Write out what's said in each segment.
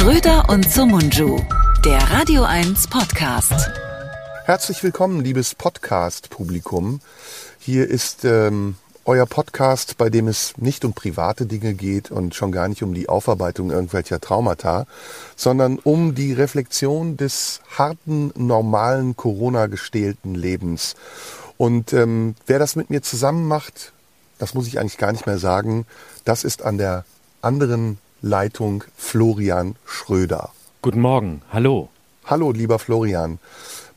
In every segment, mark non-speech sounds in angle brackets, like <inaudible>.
Schröder und Sumunju, der Radio 1 Podcast. Herzlich willkommen, liebes Podcast-Publikum. Hier ist ähm, euer Podcast, bei dem es nicht um private Dinge geht und schon gar nicht um die Aufarbeitung irgendwelcher Traumata, sondern um die Reflexion des harten, normalen, Corona-gestählten Lebens. Und ähm, wer das mit mir zusammen macht, das muss ich eigentlich gar nicht mehr sagen, das ist an der anderen Leitung Florian Schröder. Guten Morgen, hallo. Hallo, lieber Florian.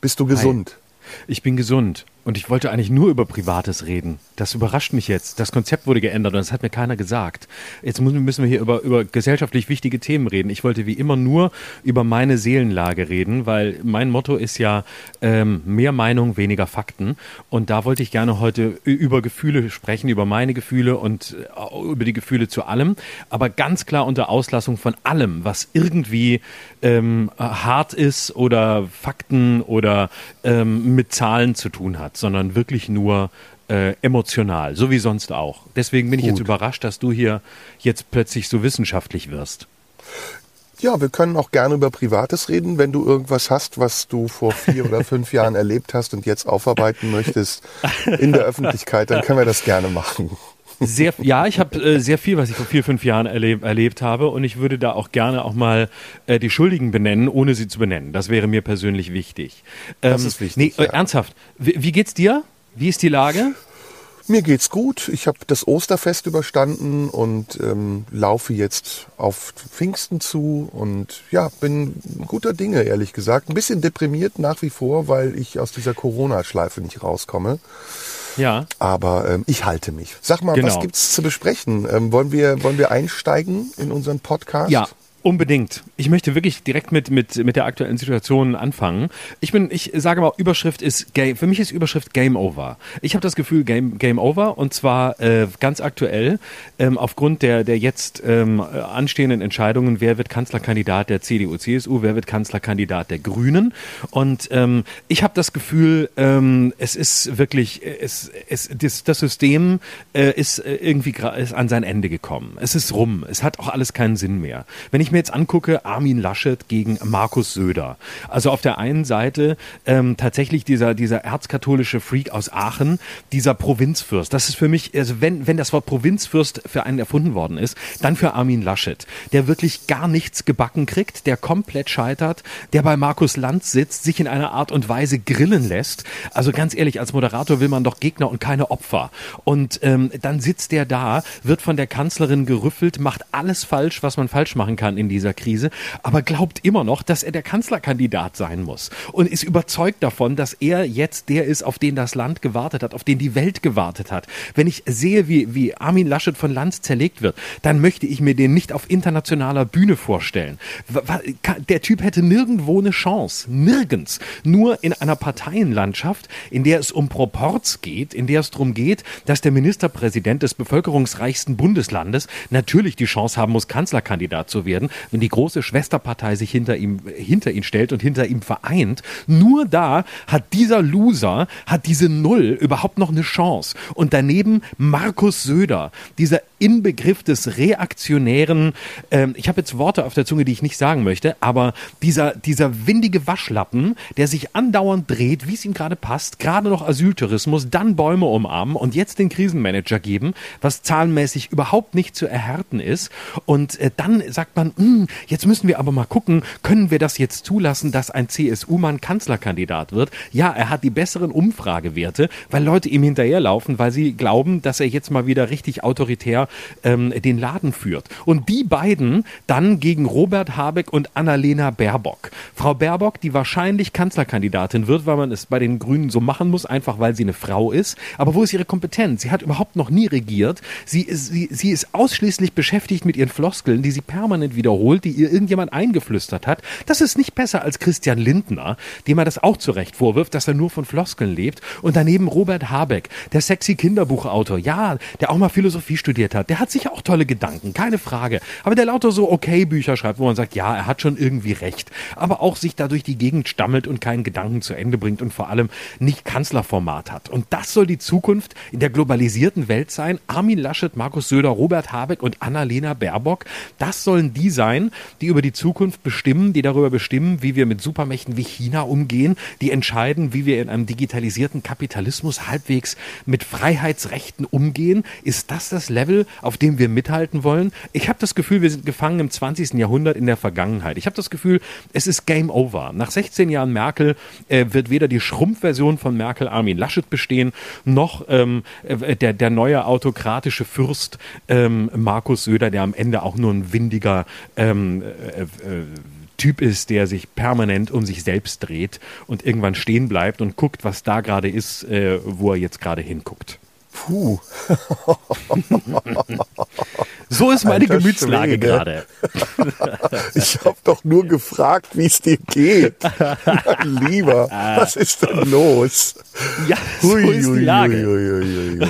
Bist du gesund? Hi. Ich bin gesund. Und ich wollte eigentlich nur über Privates reden. Das überrascht mich jetzt. Das Konzept wurde geändert und das hat mir keiner gesagt. Jetzt müssen wir hier über, über gesellschaftlich wichtige Themen reden. Ich wollte wie immer nur über meine Seelenlage reden, weil mein Motto ist ja ähm, mehr Meinung, weniger Fakten. Und da wollte ich gerne heute über Gefühle sprechen, über meine Gefühle und äh, über die Gefühle zu allem. Aber ganz klar unter Auslassung von allem, was irgendwie ähm, hart ist oder Fakten oder ähm, mit Zahlen zu tun hat sondern wirklich nur äh, emotional, so wie sonst auch. Deswegen bin Gut. ich jetzt überrascht, dass du hier jetzt plötzlich so wissenschaftlich wirst. Ja, wir können auch gerne über Privates reden, wenn du irgendwas hast, was du vor vier oder <laughs> fünf Jahren erlebt hast und jetzt aufarbeiten möchtest in der Öffentlichkeit, dann können wir das gerne machen. Sehr, ja, ich habe äh, sehr viel, was ich vor vier, fünf Jahren erleb, erlebt habe und ich würde da auch gerne auch mal äh, die Schuldigen benennen, ohne sie zu benennen. Das wäre mir persönlich wichtig. Ähm, das ist wichtig. Nee, äh, ja. ernsthaft, wie, wie geht's dir? Wie ist die Lage? Mir geht's gut. Ich habe das Osterfest überstanden und ähm, laufe jetzt auf Pfingsten zu und ja, bin guter Dinge, ehrlich gesagt. Ein bisschen deprimiert nach wie vor, weil ich aus dieser Corona-Schleife nicht rauskomme. Ja. Aber ähm, ich halte mich. Sag mal, genau. was gibt's zu besprechen? Ähm, wollen wir wollen wir einsteigen in unseren Podcast? Ja, Unbedingt. Ich möchte wirklich direkt mit, mit, mit der aktuellen Situation anfangen. Ich bin, ich sage mal, Überschrift ist Game, für mich ist Überschrift Game Over. Ich habe das Gefühl Game, Game Over und zwar äh, ganz aktuell ähm, aufgrund der, der jetzt ähm, anstehenden Entscheidungen, wer wird Kanzlerkandidat der CDU, CSU, wer wird Kanzlerkandidat der Grünen. Und ähm, ich habe das Gefühl, ähm, es ist wirklich, es, es, das, das System äh, ist irgendwie ist an sein Ende gekommen. Es ist rum. Es hat auch alles keinen Sinn mehr. Wenn ich mir jetzt angucke, Armin Laschet gegen Markus Söder. Also auf der einen Seite ähm, tatsächlich dieser, dieser erzkatholische Freak aus Aachen, dieser Provinzfürst. Das ist für mich, also wenn, wenn das Wort Provinzfürst für einen erfunden worden ist, dann für Armin Laschet, der wirklich gar nichts gebacken kriegt, der komplett scheitert, der bei Markus Lanz sitzt, sich in einer Art und Weise grillen lässt. Also ganz ehrlich, als Moderator will man doch Gegner und keine Opfer. Und ähm, dann sitzt der da, wird von der Kanzlerin gerüffelt, macht alles falsch, was man falsch machen kann in dieser Krise, aber glaubt immer noch, dass er der Kanzlerkandidat sein muss und ist überzeugt davon, dass er jetzt der ist, auf den das Land gewartet hat, auf den die Welt gewartet hat. Wenn ich sehe, wie, wie Armin Laschet von Lanz zerlegt wird, dann möchte ich mir den nicht auf internationaler Bühne vorstellen. Der Typ hätte nirgendwo eine Chance. Nirgends. Nur in einer Parteienlandschaft, in der es um Proports geht, in der es darum geht, dass der Ministerpräsident des bevölkerungsreichsten Bundeslandes natürlich die Chance haben muss, Kanzlerkandidat zu werden, wenn die große Schwesterpartei sich hinter ihm, hinter ihn stellt und hinter ihm vereint, nur da hat dieser Loser, hat diese Null überhaupt noch eine Chance. Und daneben Markus Söder, dieser Inbegriff des reaktionären, ähm, ich habe jetzt Worte auf der Zunge, die ich nicht sagen möchte, aber dieser, dieser windige Waschlappen, der sich andauernd dreht, wie es ihm gerade passt, gerade noch Asyltourismus, dann Bäume umarmen und jetzt den Krisenmanager geben, was zahlenmäßig überhaupt nicht zu erhärten ist. Und äh, dann sagt man, hm, jetzt müssen wir aber mal gucken, können wir das jetzt zulassen, dass ein CSU-Mann Kanzlerkandidat wird? Ja, er hat die besseren Umfragewerte, weil Leute ihm hinterherlaufen, weil sie glauben, dass er jetzt mal wieder richtig autoritär ähm, den Laden führt. Und die beiden dann gegen Robert Habeck und Annalena Baerbock. Frau Baerbock, die wahrscheinlich Kanzlerkandidatin wird, weil man es bei den Grünen so machen muss, einfach weil sie eine Frau ist. Aber wo ist ihre Kompetenz? Sie hat überhaupt noch nie regiert. Sie ist, sie, sie ist ausschließlich beschäftigt mit ihren Floskeln, die sie permanent wiederholt, die ihr irgendjemand eingeflüstert hat. Das ist nicht besser als Christian Lindner, dem er das auch zu Recht vorwirft, dass er nur von Floskeln lebt. Und daneben Robert Habeck, der sexy Kinderbuchautor, ja, der auch mal Philosophie studiert hat, der hat sicher auch tolle Gedanken, keine Frage. Aber der lauter so okay Bücher schreibt, wo man sagt, ja, er hat schon irgendwie recht. Aber auch sich da durch die Gegend stammelt und keinen Gedanken zu Ende bringt und vor allem nicht Kanzlerformat hat. Und das soll die Zukunft in der globalisierten Welt sein. Armin Laschet, Markus Söder, Robert Habeck und Annalena Baerbock, das sollen die sein, die über die Zukunft bestimmen, die darüber bestimmen, wie wir mit Supermächten wie China umgehen, die entscheiden, wie wir in einem digitalisierten Kapitalismus halbwegs mit Freiheitsrechten umgehen. Ist das das Level, auf dem wir mithalten wollen? Ich habe das Gefühl, wir sind gefangen im 20. Jahrhundert in der Vergangenheit. Ich habe das Gefühl, es ist Game Over. Nach 16 Jahren Merkel äh, wird weder die Schrumpfversion von Merkel Armin Laschet bestehen, noch ähm, äh, der, der neue autokratische Fürst ähm, Markus Söder, der am Ende auch nur ein windiger ähm, äh, äh, Typ ist, der sich permanent um sich selbst dreht und irgendwann stehen bleibt und guckt, was da gerade ist, äh, wo er jetzt gerade hinguckt. Puh. <laughs> So ist meine Alter Gemütslage Schwede. gerade. <laughs> Ich habe doch nur gefragt, wie es dir geht. Mein <laughs> Lieber, was ist denn los? Ja, so ist die Lage. Hm.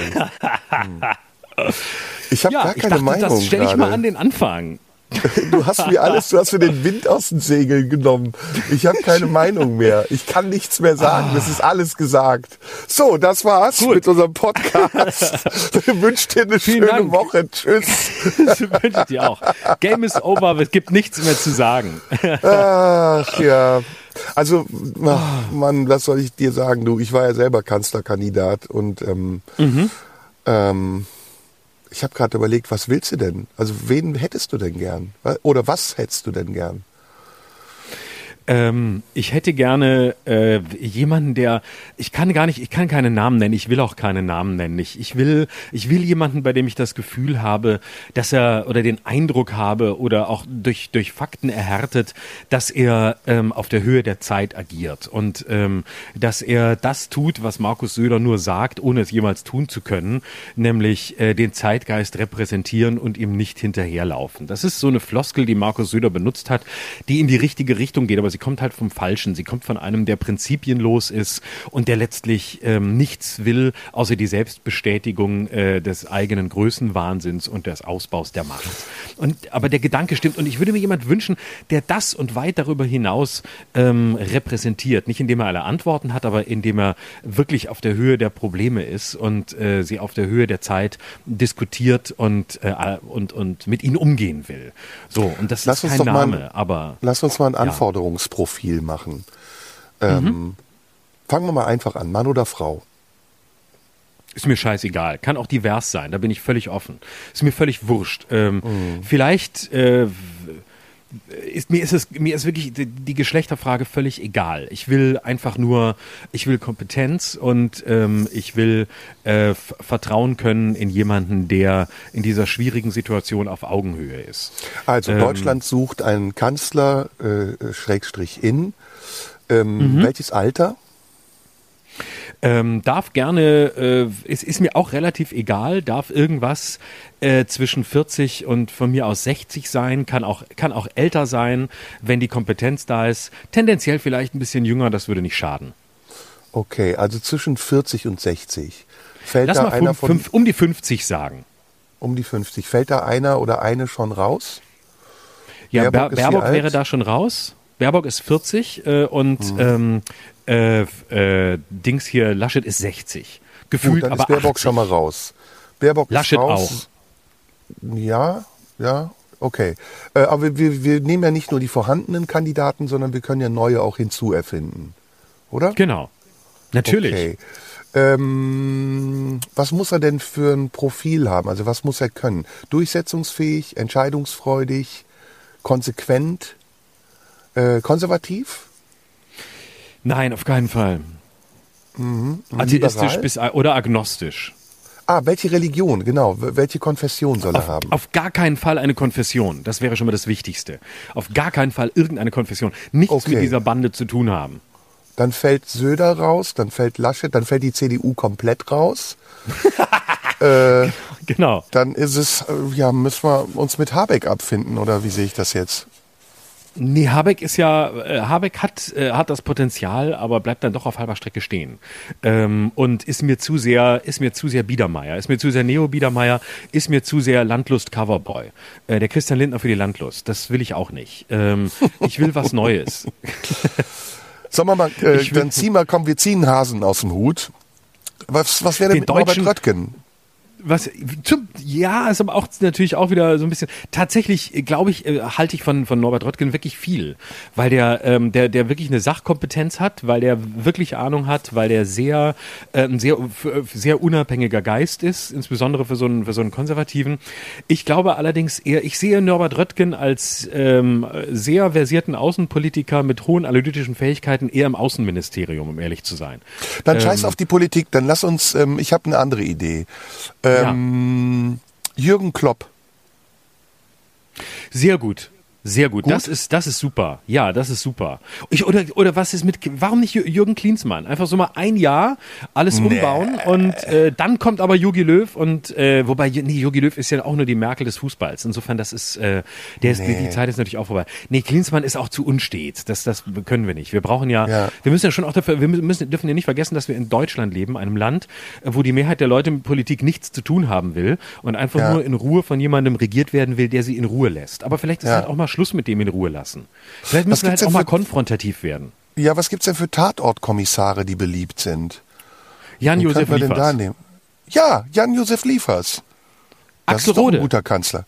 Ich habe Ja, gar keine dachte, Meinung das stelle ich mal an den Anfang. Du hast mir alles, du hast mir den Wind aus den Segeln genommen. Ich habe keine Meinung mehr. Ich kann nichts mehr sagen. Das ist alles gesagt. So, das war's Gut. mit unserem Podcast. Ich wünsche dir eine Vielen schöne Dank. Woche. Tschüss. Das wünsche ich dir auch. Game is over, es gibt nichts mehr zu sagen. Ach ja. Also, ach, Mann, was soll ich dir sagen, du? Ich war ja selber Kanzlerkandidat und ähm, ähm, ich habe gerade überlegt, was willst du denn? Also, wen hättest du denn gern? Oder was hättest du denn gern? Ähm, ich hätte gerne äh, jemanden, der ich kann gar nicht, ich kann keine Namen nennen, ich will auch keine Namen nennen. Ich, ich will, ich will jemanden, bei dem ich das Gefühl habe, dass er oder den Eindruck habe oder auch durch durch Fakten erhärtet, dass er ähm, auf der Höhe der Zeit agiert und ähm, dass er das tut, was Markus Söder nur sagt, ohne es jemals tun zu können, nämlich äh, den Zeitgeist repräsentieren und ihm nicht hinterherlaufen. Das ist so eine Floskel, die Markus Söder benutzt hat, die in die richtige Richtung geht, aber sie kommt halt vom Falschen. Sie kommt von einem, der prinzipienlos ist und der letztlich ähm, nichts will, außer die Selbstbestätigung äh, des eigenen Größenwahnsinns und des Ausbaus der Macht. Und, aber der Gedanke stimmt und ich würde mir jemand wünschen, der das und weit darüber hinaus ähm, repräsentiert. Nicht indem er alle Antworten hat, aber indem er wirklich auf der Höhe der Probleme ist und äh, sie auf der Höhe der Zeit diskutiert und, äh, und, und mit ihnen umgehen will. So, und das Lass ist uns kein Name, aber Lass uns mal ein Anforderungsprofil machen. Ähm, Mhm. Fangen wir mal einfach an. Mann oder Frau? Ist mir scheißegal. Kann auch divers sein. Da bin ich völlig offen. Ist mir völlig wurscht. Ähm, Mhm. Vielleicht äh, ist mir ist es mir ist wirklich die, die Geschlechterfrage völlig egal. Ich will einfach nur, ich will Kompetenz und ähm, ich will äh, vertrauen können in jemanden, der in dieser schwierigen Situation auf Augenhöhe ist. Also Ähm. Deutschland sucht einen Kanzler, äh, Schrägstrich in. Ähm, Mhm. Welches Alter? Ähm, darf gerne, äh, es ist mir auch relativ egal, darf irgendwas äh, zwischen 40 und von mir aus 60 sein, kann auch, kann auch älter sein, wenn die Kompetenz da ist. Tendenziell vielleicht ein bisschen jünger, das würde nicht schaden. Okay, also zwischen 40 und 60. Fällt Lass da mal einer fünf, von fünf, um die 50 sagen. um die 50? Fällt da einer oder eine schon raus? Ja, Baerbock Baerbock, Baerbock alt? wäre da schon raus. Baerbock ist 40 äh, und Mhm. ähm, äh, äh, Dings hier, Laschet ist 60. Gefühlt Gut, dann aber ist Baerbock 80. schon mal raus. Baerbock Laschet ist raus. Ja, ja, okay. Äh, aber wir, wir nehmen ja nicht nur die vorhandenen Kandidaten, sondern wir können ja neue auch hinzuerfinden. Oder? Genau. Natürlich. Okay. Ähm, was muss er denn für ein Profil haben? Also was muss er können? Durchsetzungsfähig, entscheidungsfreudig, konsequent, äh, konservativ? Nein, auf keinen Fall. Mhm. Atheistisch bis oder agnostisch. Ah, welche Religion, genau. Welche Konfession soll er haben? Auf gar keinen Fall eine Konfession. Das wäre schon mal das Wichtigste. Auf gar keinen Fall irgendeine Konfession. Nichts Okay. mit dieser Bande zu tun haben. Dann fällt Söder raus, dann fällt Laschet, dann fällt die CDU komplett raus. <laughs> Genau. Dann ist es, äh, ja, müssen wir uns mit Habeck abfinden, oder wie sehe ich das jetzt? Nee, Habeck ist ja, äh, Habeck hat, äh, hat das Potenzial, aber bleibt dann doch auf halber Strecke stehen. Ähm, und ist mir zu sehr, ist mir zu sehr Biedermeier, ist mir zu sehr Neo-Biedermeier, ist mir zu sehr Landlust-Coverboy. Äh, der Christian Lindner für die Landlust, das will ich auch nicht. Ähm, <laughs> ich will was Neues. Sagen wir mal, äh, dann ziehen wir, komm, wir ziehen Hasen aus dem Hut. Was, was wäre denn Den mit Norbert deutschen- Röttgen? Was zum, ja, ist aber auch natürlich auch wieder so ein bisschen. Tatsächlich, äh, glaube ich, äh, halte ich von von Norbert Röttgen wirklich viel, weil der ähm, der der wirklich eine Sachkompetenz hat, weil der wirklich Ahnung hat, weil der sehr äh, ein sehr f- sehr unabhängiger Geist ist, insbesondere für so einen für so einen konservativen. Ich glaube allerdings eher, ich sehe Norbert Röttgen als ähm, sehr versierten Außenpolitiker mit hohen analytischen Fähigkeiten eher im Außenministerium, um ehrlich zu sein. Dann Ähm. scheiß auf die Politik, dann lass uns, ähm, ich habe eine andere Idee. Ähm, Jürgen Klopp. Sehr gut. Sehr gut. Gut? Das ist, das ist super. Ja, das ist super. Ich, oder, oder was ist mit, warum nicht Jür- Jürgen Klinsmann? Einfach so mal ein Jahr alles umbauen und äh, dann kommt aber Jogi Löw und, äh, wobei, nee, Jogi Löw ist ja auch nur die Merkel des Fußballs. Insofern, das ist, äh, der ist, die, die Zeit ist natürlich auch vorbei. Nee, Klinsmann ist auch zu unstet. Das, das können wir nicht. Wir brauchen ja, Ja. wir müssen ja schon auch dafür, wir müssen, dürfen ja nicht vergessen, dass wir in Deutschland leben, einem Land, äh, wo die Mehrheit der Leute mit Politik nichts zu tun haben will und einfach Ja. nur in Ruhe von jemandem regiert werden will, der sie in Ruhe lässt. Aber vielleicht ist Ja. halt auch mal Schluss mit dem in Ruhe lassen. Vielleicht müssen wir halt auch mal konfrontativ werden. Ja, was gibt's denn für Tatortkommissare, die beliebt sind? Jan-Josef denn da Liefers. nehmen? Ja, Jan-Josef Liefers. Das Axel ist doch ein Rode. guter Kanzler.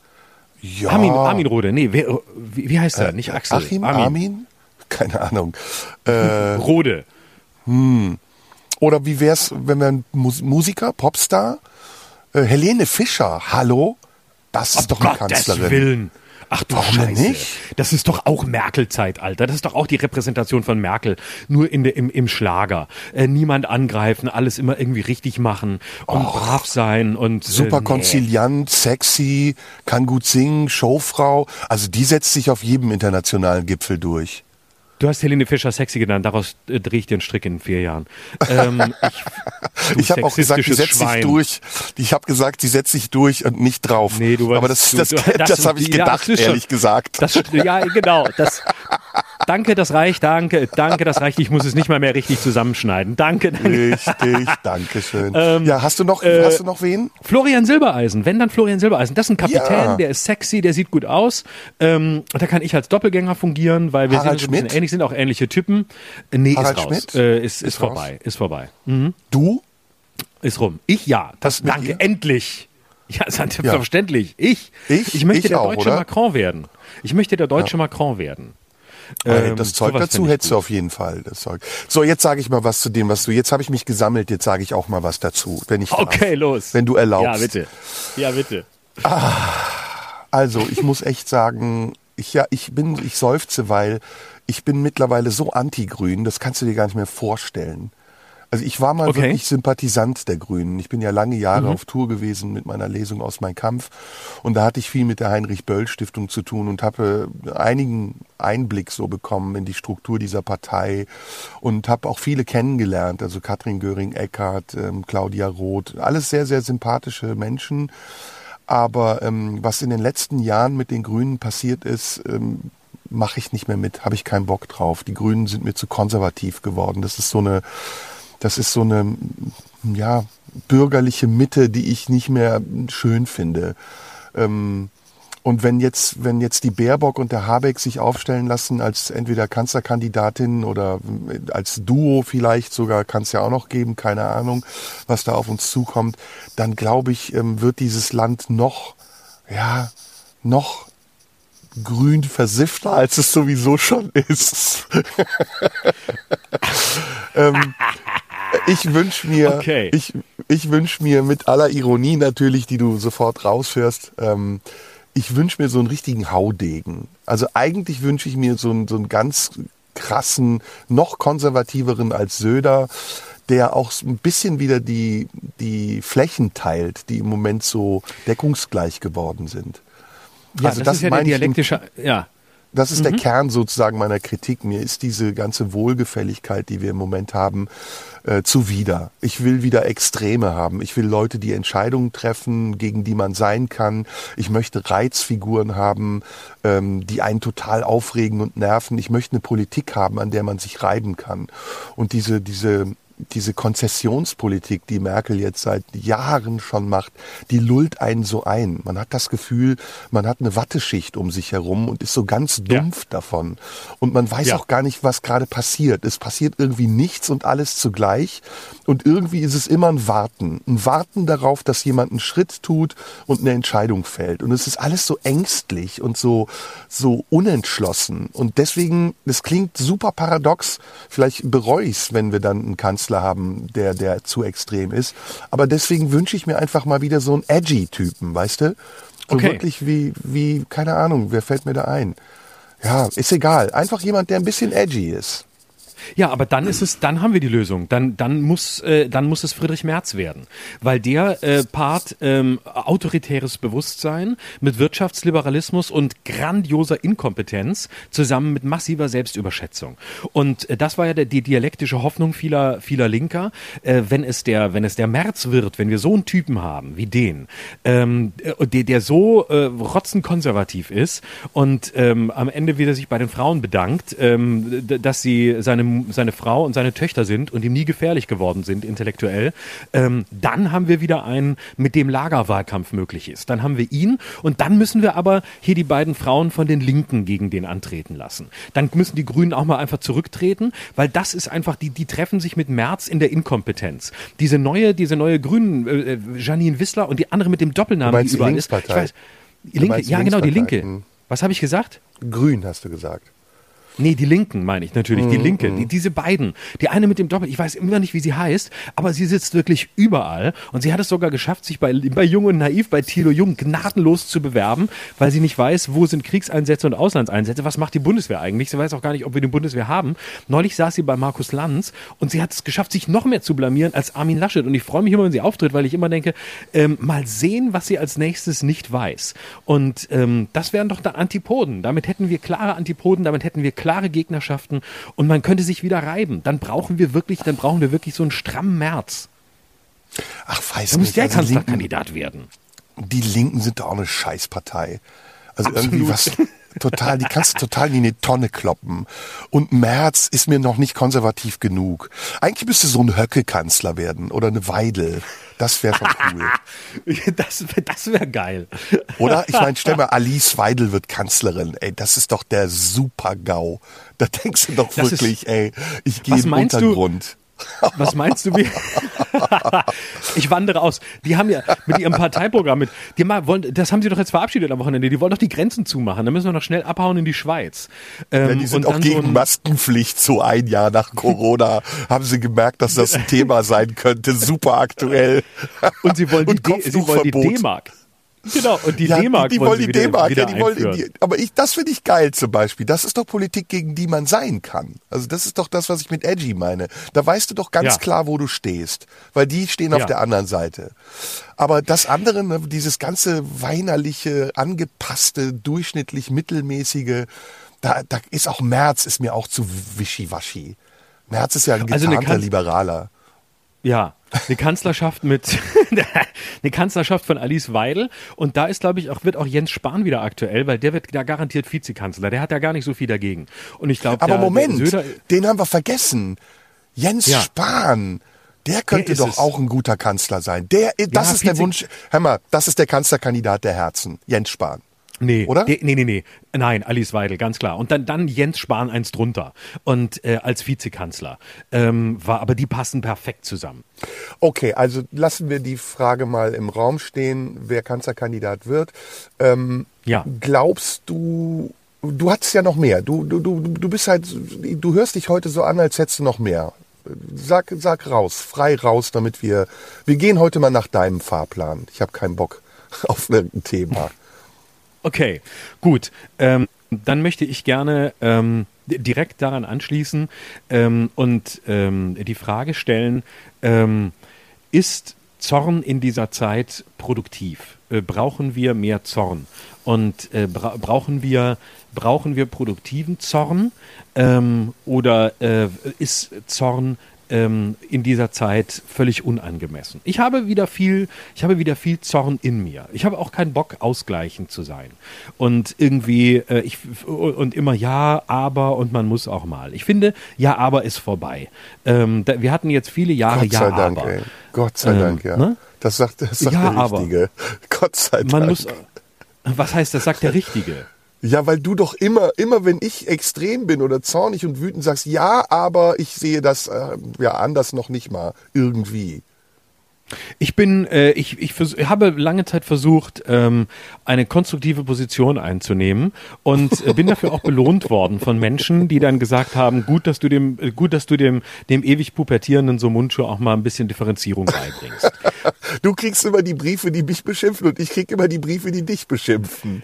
Ja. Armin, Armin Rode. Nee, wer, wie, wie heißt er? Nicht Axel. Achim, Armin? Keine Ahnung. Äh, <laughs> Rode. oder wie wär's, wenn wir einen Mus Musiker, Popstar? Äh, Helene Fischer, hallo? Das ist doch eine Gottes Kanzlerin. Willen. Ach du Warum Scheiße. nicht? Das ist doch auch Merkel-Zeitalter. Das ist doch auch die Repräsentation von Merkel. Nur in der, im, im Schlager. Äh, niemand angreifen, alles immer irgendwie richtig machen und brav sein und Super äh, konziliant, sexy, kann gut singen, Showfrau. Also die setzt sich auf jedem internationalen Gipfel durch. Du hast Helene Fischer sexy genannt, daraus äh, drehe ich dir einen Strick in vier Jahren. Ähm, ich <laughs> Ich habe auch gesagt, die setzt sich durch. Ich habe gesagt, sie setzt sich durch und nicht drauf. Nee, du Aber das, du- das, <laughs> du- das, das- habe ich ja, gedacht, das ist schon- ehrlich gesagt. Das, ja, genau. Das, <laughs> danke, das reicht. Danke, danke, das reicht. Ich muss es nicht mal mehr richtig zusammenschneiden. Danke, danke. Richtig, danke schön. Ähm, ja, hast du noch, äh, hast du noch wen? Florian Silbereisen, wenn dann Florian Silbereisen. Das ist ein Kapitän, Ja. der ist sexy, der sieht gut aus. Ähm, und da kann ich als Doppelgänger fungieren, weil wir Harald sind so ein ähnlich, sind auch ähnliche Typen. Nee, Harald ist raus. Schmidt? Äh, ist, ist, Ist raus? vorbei, ist vorbei. Du? Ist rum. Ich ja. Das, mit danke, endlich. Ja, selbstverständlich. Ich. Ich? Ich möchte Ich der auch, deutsche oder? Macron werden. Ich möchte der deutsche Macron werden. Äh, Ähm, das Zeug dazu hättest du auf jeden Fall. Das Zeug. So, jetzt sage ich mal was zu dem, was du. Jetzt habe ich mich gesammelt. Jetzt sage ich auch mal was dazu, wenn ich darf. Okay, los. Wenn du erlaubst. Ja, bitte. Ja, bitte. Also, ich muss echt sagen, ich ja, ich bin, ich seufze, weil ich bin mittlerweile so anti-grün, das kannst du dir gar nicht mehr vorstellen. Also ich war mal Okay. wirklich Sympathisant der Grünen. Ich bin ja lange Jahre Mhm. auf Tour gewesen mit meiner Lesung aus Mein Kampf und da hatte ich viel mit der Heinrich-Böll-Stiftung zu tun und habe äh, einigen Einblick so bekommen in die Struktur dieser Partei und habe auch viele kennengelernt, also Katrin Göring-Eckardt, ähm, Claudia Roth, alles sehr, sehr sympathische Menschen. Aber ähm, was in den letzten Jahren mit den Grünen passiert ist, ähm, mache ich nicht mehr mit, habe ich keinen Bock drauf. Die Grünen sind mir zu konservativ geworden. Das ist so eine, das ist so eine, ja, bürgerliche Mitte, die ich nicht mehr schön finde. Ähm, und wenn jetzt, wenn jetzt die Baerbock und der Habeck sich aufstellen lassen als entweder Kanzlerkandidatin oder als Duo vielleicht sogar, kann es ja auch noch geben, keine Ahnung, was da auf uns zukommt, dann glaube ich, ähm, wird dieses Land noch, ja, noch grün versiffter, als es sowieso schon ist. <laughs> ähm, ich wünsche mir, Okay. ich, ich wünsche mir mit aller Ironie natürlich, die du sofort raushörst, ähm, ich wünsche mir so einen richtigen Haudegen. Also eigentlich wünsche ich mir so einen, so einen ganz krassen, noch konservativeren als Söder, der auch so ein bisschen wieder die, die Flächen teilt, die im Moment so deckungsgleich geworden sind. Ja, Also das, das ist ja der dialektische, ja. Das ist mhm. der Kern sozusagen meiner Kritik. Mir ist diese ganze Wohlgefälligkeit, die wir im Moment haben, äh, zuwider. Ich will wieder Extreme haben. Ich will Leute, die Entscheidungen treffen, gegen die man sein kann. Ich möchte Reizfiguren haben, ähm, die einen total aufregen und nerven. Ich möchte eine Politik haben, an der man sich reiben kann. Und diese, diese diese Konzessionspolitik, die Merkel jetzt seit Jahren schon macht, die lullt einen so ein. Man hat das Gefühl, man hat eine Watteschicht um sich herum und ist so ganz dumpf ja. davon. Und man weiß ja. auch gar nicht, was gerade passiert. Es passiert irgendwie nichts und alles zugleich. Und irgendwie ist es immer ein Warten. Ein Warten darauf, dass jemand einen Schritt tut und eine Entscheidung fällt. Und es ist alles so ängstlich und so, so unentschlossen. Und deswegen, es klingt super paradox. Vielleicht bereue ich es, wenn wir dann einen Kanzler haben, der, der zu extrem ist. Aber deswegen wünsche ich mir einfach mal wieder so einen edgy-Typen, weißt du? So okay. wirklich wie, wie, keine Ahnung, wer fällt mir da ein? Ja, ist egal. Einfach jemand, der ein bisschen edgy ist. Ja, aber dann ist es, dann haben wir die Lösung. Dann, dann muss, äh, dann muss es Friedrich Merz werden, weil der äh, Part ähm, autoritäres Bewusstsein mit Wirtschaftsliberalismus und grandioser Inkompetenz zusammen mit massiver Selbstüberschätzung. Und äh, das war ja der, die dialektische Hoffnung vieler, vieler Linker, äh, wenn es der, wenn es der Merz wird, wenn wir so einen Typen haben wie den, ähm, äh, der, der so äh, rotzenkonservativ ist und ähm, am Ende wieder sich bei den Frauen bedankt, ähm, dass sie seine seine Frau und seine Töchter sind und ihm nie gefährlich geworden sind intellektuell, ähm, dann haben wir wieder einen, mit dem Lagerwahlkampf möglich ist. Dann haben wir ihn und dann müssen wir aber hier die beiden Frauen von den Linken gegen den antreten lassen. Dann müssen die Grünen auch mal einfach zurücktreten, weil das ist einfach, die, die treffen sich mit März in der Inkompetenz. Diese neue, diese neue Grünen, äh, äh Janine Wissler und die andere mit dem Doppelnamen, die überall ist. Ich weiß, Linke, ja genau, die Linke. Hm. Was habe ich gesagt? Grün hast du gesagt. Nee, die Linken meine ich natürlich, die mhm, Linke, die, mhm. diese beiden. Die eine mit dem Doppel, ich weiß immer nicht, wie sie heißt, aber sie sitzt wirklich überall und sie hat es sogar geschafft, sich bei, bei Jung und Naiv, bei Thilo Jung gnadenlos zu bewerben, weil sie nicht weiß, wo sind Kriegseinsätze und Auslandseinsätze, was macht die Bundeswehr eigentlich? Sie weiß auch gar nicht, ob wir die Bundeswehr haben. Neulich saß sie bei Markus Lanz und sie hat es geschafft, sich noch mehr zu blamieren als Armin Laschet und ich freue mich immer, wenn sie auftritt, weil ich immer denke, ähm, mal sehen, was sie als nächstes nicht weiß. Und ähm, das wären doch da Antipoden. Damit hätten wir klare Antipoden, damit hätten wir klare klare Gegnerschaften und man könnte sich wieder reiben. Dann brauchen wir wirklich, dann brauchen wir wirklich so einen strammen März. Ach, weiß da muss der also Kanzlerkandidat werden. Die Linken sind doch auch eine Scheißpartei. Also Absolut. irgendwie was <laughs> total, die kannst du total in eine Tonne kloppen. Und Merz ist mir noch nicht konservativ genug. Eigentlich müsste so ein Höcke-Kanzler werden oder eine Weidel. Das wäre schon cool. <laughs> das das wäre geil. Oder? Ich meine, stell mal, Alice Weidel wird Kanzlerin. Ey, das ist doch der Super-GAU. Da denkst du doch das wirklich, ist, ey, ich gehe in den Untergrund. Du? Was meinst du? Wie? <laughs> ich wandere aus. Die haben ja mit ihrem Parteiprogramm mit, die mal wollen, das haben sie doch jetzt verabschiedet am Wochenende. Die wollen doch die Grenzen zumachen. Da müssen wir noch schnell abhauen in die Schweiz. Ähm, ja, die sind auch gegen so Maskenpflicht so ein Jahr nach Corona. <laughs> haben sie gemerkt, dass das ein Thema sein könnte. Super aktuell. Und sie wollen die, die D-Mark. Genau, und die ja, D-Mark die, die wollen die D-Mark, ja, die wollen die, aber ich, das finde ich geil zum Beispiel. Das ist doch Politik, gegen die man sein kann. Also das ist doch das, was ich mit Edgy meine. Da weißt du doch ganz ja. klar, wo du stehst, weil die stehen auf ja. der anderen Seite. Aber das andere, ne, dieses ganze weinerliche, angepasste, durchschnittlich mittelmäßige, da, da ist auch Merz ist mir auch zu wischiwaschi. Merz ist ja ein also getarnter also Liberaler. Ja, eine Kanzlerschaft mit <laughs> eine Kanzlerschaft von Alice Weidel und da ist glaube ich auch wird auch Jens Spahn wieder aktuell, weil der wird da garantiert Vizekanzler. Der hat ja gar nicht so viel dagegen. Und ich glaube, aber der, Moment, der Söder, den haben wir vergessen. Jens ja. Spahn. Der könnte der doch es. auch ein guter Kanzler sein. Der, das ja, ist der Wunsch. Hör mal, das ist der Kanzlerkandidat der Herzen. Jens Spahn. Nee, oder? De, nee, nee, nee. Nein, Alice Weidel, ganz klar. Und dann, dann Jens Spahn eins drunter. Und äh, als Vizekanzler. Ähm, war, aber die passen perfekt zusammen. Okay, also lassen wir die Frage mal im Raum stehen, wer Kanzlerkandidat wird. Ähm, ja. Glaubst du, du hattest ja noch mehr. Du, du, du, du bist halt, du hörst dich heute so an, als hättest du noch mehr. Sag, sag raus, frei raus, damit wir, wir gehen heute mal nach deinem Fahrplan. Ich habe keinen Bock <laughs> auf irgendein Thema. Okay, gut. Ähm, dann möchte ich gerne ähm, direkt daran anschließen ähm, und ähm, die Frage stellen, ähm, ist Zorn in dieser Zeit produktiv? Äh, brauchen wir mehr Zorn? Und äh, bra brauchen wir brauchen wir produktiven Zorn ähm, oder äh, ist Zorn ähm, in dieser Zeit völlig unangemessen. Ich habe wieder viel, ich habe wieder viel Zorn in mir. Ich habe auch keinen Bock, ausgleichend zu sein. Und irgendwie, äh, ich, und immer ja, aber und man muss auch mal. Ich finde, ja, aber ist vorbei. Ähm, da, wir hatten jetzt viele Jahre Gott sei ja, Dank, aber. Ey. Gott sei Ähm, Dank, ja. ne? Das sagt, das sagt Ja, der aber. Richtige. <laughs> Gott sei Dank. Man muss, was heißt, das sagt der Richtige. Ja, weil du doch immer, immer wenn ich extrem bin oder zornig und wütend sagst, ja, aber ich sehe das äh, ja anders noch nicht mal irgendwie. Ich bin, äh, ich, ich vers habe lange Zeit versucht, ähm, eine konstruktive Position einzunehmen und äh, bin dafür auch belohnt worden von Menschen, die dann gesagt haben, gut, dass du dem, äh, gut, dass du dem, dem ewig pubertierenden Sumunchu auch mal ein bisschen Differenzierung beibringst. Du kriegst immer die Briefe, die mich beschimpfen und ich krieg immer die Briefe, die dich beschimpfen.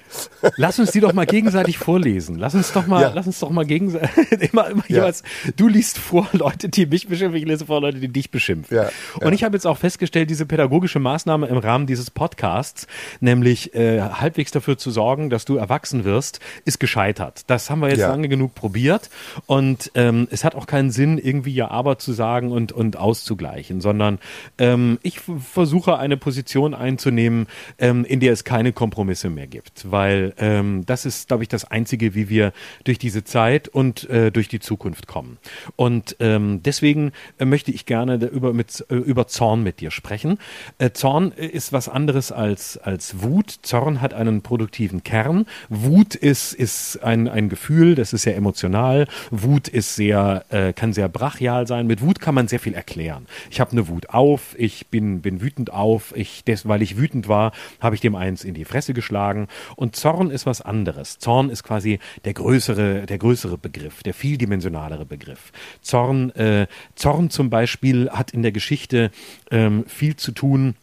Lass uns die doch mal gegenseitig vorlesen. Lass uns doch mal, Ja. lass uns doch mal gegenseitig, <laughs> immer, immer Ja. jeweils, du liest vor Leute, die mich beschimpfen, ich lese vor Leute, die dich beschimpfen. Ja, Und ich habe jetzt auch festgestellt, diese pädagogische Maßnahme im Rahmen dieses Podcasts, nämlich äh, halbwegs dafür zu sorgen, dass du erwachsen wirst, ist gescheitert. Das haben wir jetzt lange genug probiert und ähm, es hat auch keinen Sinn, irgendwie ja aber zu sagen und, und auszugleichen, sondern ähm, ich f- versuche eine Position einzunehmen, ähm, in der es keine Kompromisse mehr gibt, weil ähm, das ist, glaube ich, das Einzige, wie wir durch diese Zeit und äh, durch die Zukunft kommen. Und ähm, deswegen äh, möchte ich gerne über, mit, äh, über Zorn mit dir sprechen. Äh, Zorn ist was anderes als, als Wut. Zorn hat einen produktiven Kern. Wut ist, ist ein, ein Gefühl, das ist sehr emotional. Wut ist sehr, kann sehr brachial sein. Mit Wut kann man sehr viel erklären. Ich habe eine Wut auf, ich bin, bin wütend auf, ich, des, weil ich wütend war, habe ich dem eins in die Fresse geschlagen. Und Zorn ist was anderes. Zorn ist quasi der größere, der größere Begriff, der vieldimensionalere Begriff. Zorn, äh, Zorn zum Beispiel hat in der Geschichte ähm, viel zu tun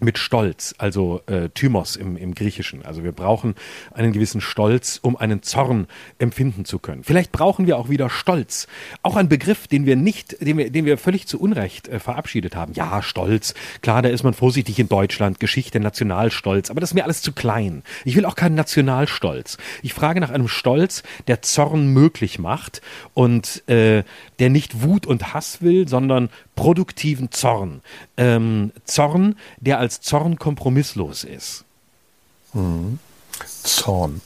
mit Stolz, also äh, Thymos im, im Griechischen. Also wir brauchen einen gewissen Stolz, um einen Zorn empfinden zu können. Vielleicht brauchen wir auch wieder Stolz. Auch ein Begriff, den wir nicht, den wir, den wir völlig zu Unrecht äh, verabschiedet haben. Ja, Stolz. Klar, da ist man vorsichtig in Deutschland. Geschichte, Nationalstolz. Aber das ist mir alles zu klein. Ich will auch keinen Nationalstolz. Ich frage nach einem Stolz, der Zorn möglich macht und äh, der nicht Wut und Hass will, sondern produktiven Zorn. Ähm, Zorn, der als Zorn kompromisslos ist. Zorn.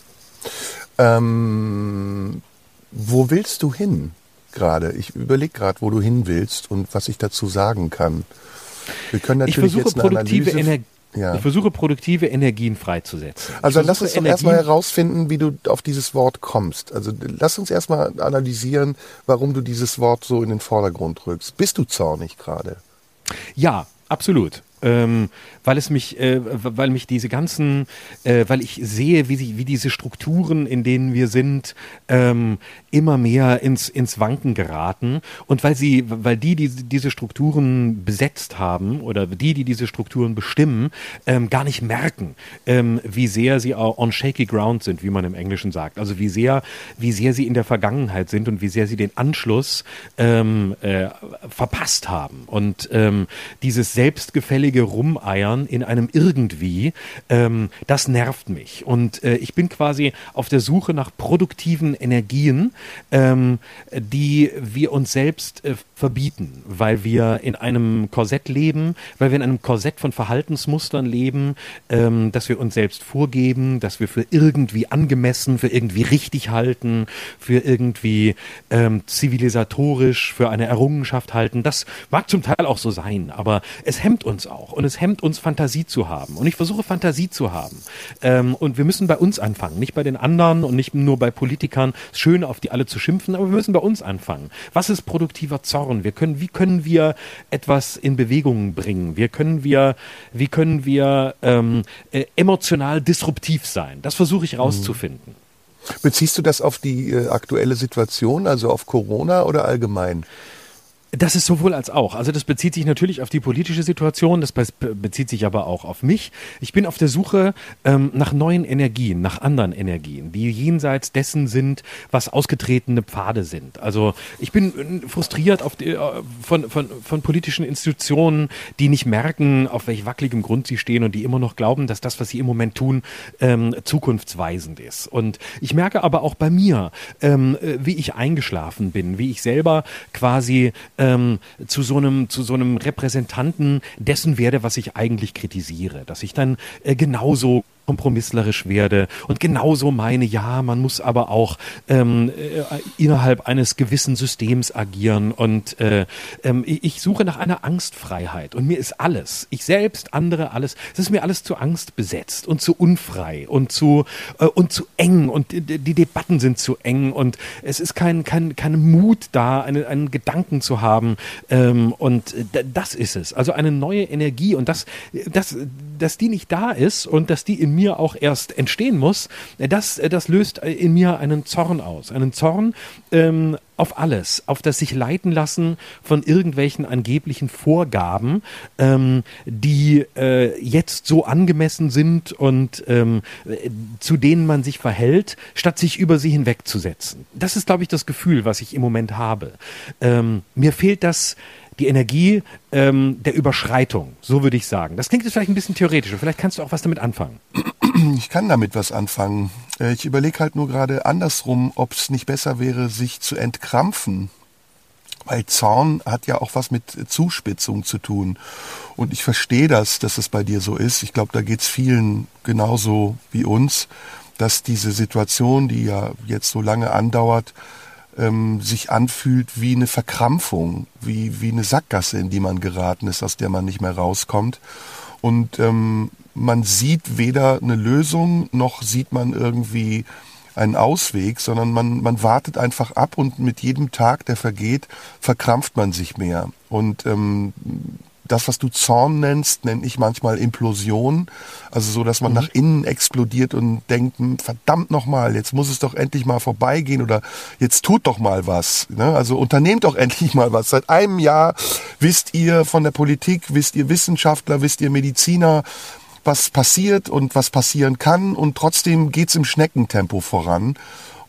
Ähm, wo willst du hin gerade? Ich überlege gerade, wo du hin willst und was ich dazu sagen kann. Wir können Ich natürlich versuche jetzt eine produktive Analyse. Energie. Ja. Ich versuche produktive Energien freizusetzen. Also lass uns doch erstmal herausfinden, wie du auf dieses Wort kommst. Also lass uns erstmal analysieren, warum du dieses Wort so in den Vordergrund rückst. Bist du zornig gerade? Ja, absolut. Ähm, weil es mich, äh, weil mich diese ganzen, äh, weil ich sehe, wie, sie, wie diese Strukturen, in denen wir sind, ähm, immer mehr ins, ins Wanken geraten und weil sie, weil die, die diese Strukturen besetzt haben oder die, die diese Strukturen bestimmen, ähm, gar nicht merken, ähm, wie sehr sie on shaky ground sind, wie man im Englischen sagt. Also wie sehr, wie sehr sie in der Vergangenheit sind und wie sehr sie den Anschluss ähm, äh, verpasst haben. Und ähm, dieses selbstgefällige Rumeiern in einem irgendwie, ähm, das nervt mich. Und äh, ich bin quasi auf der Suche nach produktiven Energien, ähm, die wir uns selbst äh, verbieten, weil wir in einem Korsett leben, weil wir in einem Korsett von Verhaltensmustern leben, ähm, dass wir uns selbst vorgeben, dass wir für irgendwie angemessen, für irgendwie richtig halten, für irgendwie ähm, zivilisatorisch, für eine Errungenschaft halten. Das mag zum Teil auch so sein, aber es hemmt uns auch und es hemmt uns Fantasie zu haben. Und ich versuche Fantasie zu haben. Ähm, und wir müssen bei uns anfangen, nicht bei den anderen und nicht nur bei Politikern. Es ist schön, auf die alle zu schimpfen, aber wir müssen bei uns anfangen. Was ist produktiver Zorn? Wir können, wie können wir etwas in Bewegung bringen? Wie können wir, wie können wir ähm, äh, emotional disruptiv sein? Das versuche ich rauszufinden. Beziehst du das auf die äh, aktuelle Situation, also auf Corona oder allgemein? Das ist sowohl als auch. Also das bezieht sich natürlich auf die politische Situation, das bezieht sich aber auch auf mich. Ich bin auf der Suche ähm, nach neuen Energien, nach anderen Energien, die jenseits dessen sind, was ausgetretene Pfade sind. Also ich bin äh, frustriert die, äh, von, von, von politischen Institutionen, die nicht merken, auf welch wackeligem Grund sie stehen und die immer noch glauben, dass das, was sie im Moment tun, ähm, zukunftsweisend ist. Und ich merke aber auch bei mir, ähm, äh, wie ich eingeschlafen bin, wie ich selber quasi ähm, zu so einem zu so einem Repräsentanten dessen werde, was ich eigentlich kritisiere, dass ich dann äh, genauso kompromisslerisch werde. Und genauso meine, ja, man muss aber auch ähm, äh, innerhalb eines gewissen Systems agieren. Und äh, ähm, ich suche nach einer Angstfreiheit. Und mir ist alles, ich selbst, andere, alles, es ist mir alles zu Angst besetzt und zu unfrei und zu äh, und zu eng. Und die, die, Debatten sind zu eng. Und es ist kein kein kein Mut da, einen, einen Gedanken zu haben. Ähm, und das ist es, also eine neue Energie. Und das das dass die nicht da ist und dass die in mir auch erst entstehen muss, das, das löst in mir einen Zorn aus. Einen Zorn ähm, auf alles, auf das sich leiten lassen von irgendwelchen angeblichen Vorgaben, ähm, die äh, jetzt so angemessen sind und ähm, zu denen man sich verhält, statt sich über sie hinwegzusetzen. Das ist, glaube ich, das Gefühl, was ich im Moment habe. Ähm, mir fehlt das die Energie ähm, der Überschreitung, so würde ich sagen. Das klingt jetzt vielleicht ein bisschen theoretisch, vielleicht kannst du auch was damit anfangen. <clears throat> Ich kann damit was anfangen. Äh, ich überlege halt nur gerade andersrum, ob es nicht besser wäre, sich zu entkrampfen. Weil Zorn hat ja auch was mit Zuspitzung zu tun. Und ich verstehe das, dass es bei dir so ist. Ich glaube, da geht es vielen genauso wie uns, dass diese Situation, die ja jetzt so lange andauert, ähm, sich anfühlt wie eine Verkrampfung, wie, wie eine Sackgasse, in die man geraten ist, aus der man nicht mehr rauskommt. Und ähm, man sieht weder eine Lösung, noch sieht man irgendwie einen Ausweg, sondern man, man wartet einfach ab und mit jedem Tag, der vergeht, verkrampft man sich mehr. Und ähm, das, was du Zorn nennst, nenne ich manchmal Implosion. Also so, dass man mhm. nach innen explodiert und denkt, hm, verdammt nochmal, jetzt muss es doch endlich mal vorbeigehen oder jetzt tut doch mal was. Ne? Also unternehmt doch <laughs> endlich mal was. Seit einem Jahr wisst ihr von der Politik, wisst ihr Wissenschaftler, wisst ihr Mediziner, was passiert und was passieren kann und trotzdem geht's im Schneckentempo voran.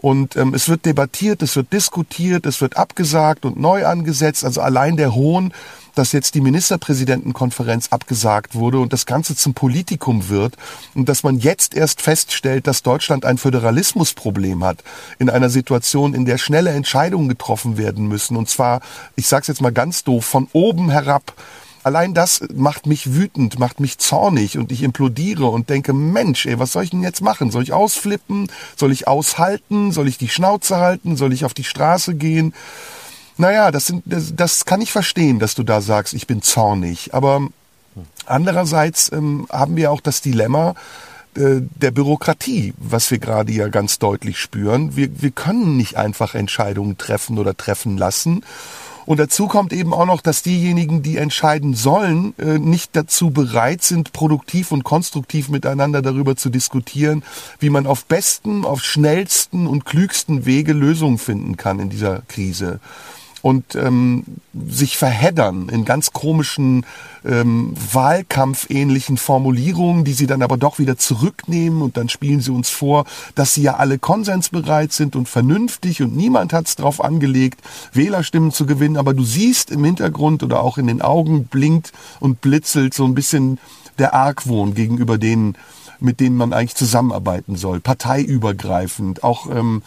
Und ähm, es wird debattiert, es wird diskutiert, es wird abgesagt und neu angesetzt. Also allein der Hohn dass jetzt die Ministerpräsidentenkonferenz abgesagt wurde und das Ganze zum Politikum wird und dass man jetzt erst feststellt, dass Deutschland ein Föderalismusproblem hat in einer Situation, in der schnelle Entscheidungen getroffen werden müssen. Und zwar, ich sage es jetzt mal ganz doof, von oben herab. Allein das macht mich wütend, macht mich zornig und ich implodiere und denke, Mensch, ey, was soll ich denn jetzt machen? Soll ich ausflippen? Soll ich aushalten? Soll ich die Schnauze halten? Soll ich auf die Straße gehen? Naja, das, sind, das, das kann ich verstehen, dass du da sagst, ich bin zornig. Aber andererseits ähm, haben wir auch das Dilemma, äh, der Bürokratie, was wir gerade ja ganz deutlich spüren. Wir, wir können nicht einfach Entscheidungen treffen oder treffen lassen. Und dazu kommt eben auch noch, dass diejenigen, die entscheiden sollen, äh, nicht dazu bereit sind, produktiv und konstruktiv miteinander darüber zu diskutieren, wie man auf besten, auf schnellsten und klügsten Wege Lösungen finden kann in dieser Krise und ähm, sich verheddern in ganz komischen ähm, Wahlkampfähnlichen Formulierungen, die sie dann aber doch wieder zurücknehmen. Und dann spielen sie uns vor, dass sie ja alle konsensbereit sind und vernünftig und niemand hat es drauf angelegt, Wählerstimmen zu gewinnen, aber du siehst im Hintergrund oder auch in den Augen blinkt und blitzelt so ein bisschen der Argwohn gegenüber denen, mit denen man eigentlich zusammenarbeiten soll, parteiübergreifend, auch ähm,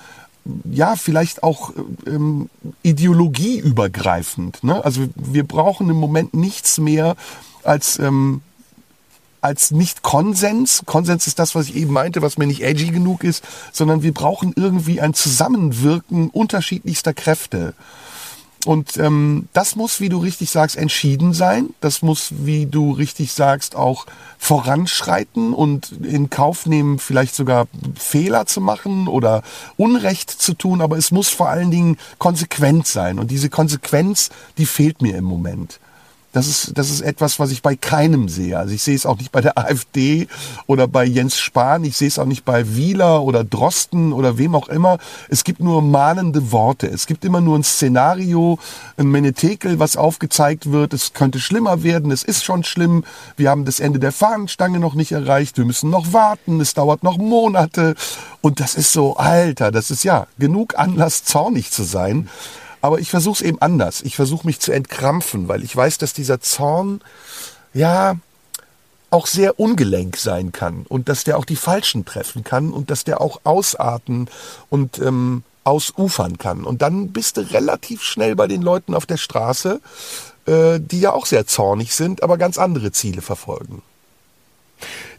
ja, vielleicht auch ähm, ideologieübergreifend. Ne? Also wir brauchen im Moment nichts mehr als, ähm, als nicht Konsens. Konsens ist das, was ich eben meinte, was mir nicht edgy genug ist, sondern wir brauchen irgendwie ein Zusammenwirken unterschiedlichster Kräfte. Und ähm, das muss, wie du richtig sagst, entschieden sein. Das muss, wie du richtig sagst, auch voranschreiten und in Kauf nehmen, vielleicht sogar Fehler zu machen oder Unrecht zu tun. Aber es muss vor allen Dingen konsequent sein. Und diese Konsequenz, die fehlt mir im Moment. Das ist, das ist etwas, was ich bei keinem sehe. Also ich sehe es auch nicht bei der <laughs> AfD oder bei Jens Spahn. Ich sehe es auch nicht bei Wieler oder Drosten oder wem auch immer. Es gibt nur mahnende Worte. Es gibt immer nur ein Szenario, ein Menetekel, was aufgezeigt wird. Es könnte schlimmer werden. Es ist schon schlimm. Wir haben das Ende der Fahnenstange noch nicht erreicht. Wir müssen noch warten. Es dauert noch Monate. Und das ist so, Alter, das ist ja genug Anlass, zornig zu sein. Aber ich versuche es eben anders. Ich versuche mich zu entkrampfen, weil ich weiß, dass dieser Zorn, ja, auch sehr ungelenk sein kann und dass der auch die Falschen treffen kann und dass der auch ausarten und ähm, ausufern kann. Und dann bist du relativ schnell bei den Leuten auf der Straße, äh, die ja auch sehr zornig sind, aber ganz andere Ziele verfolgen.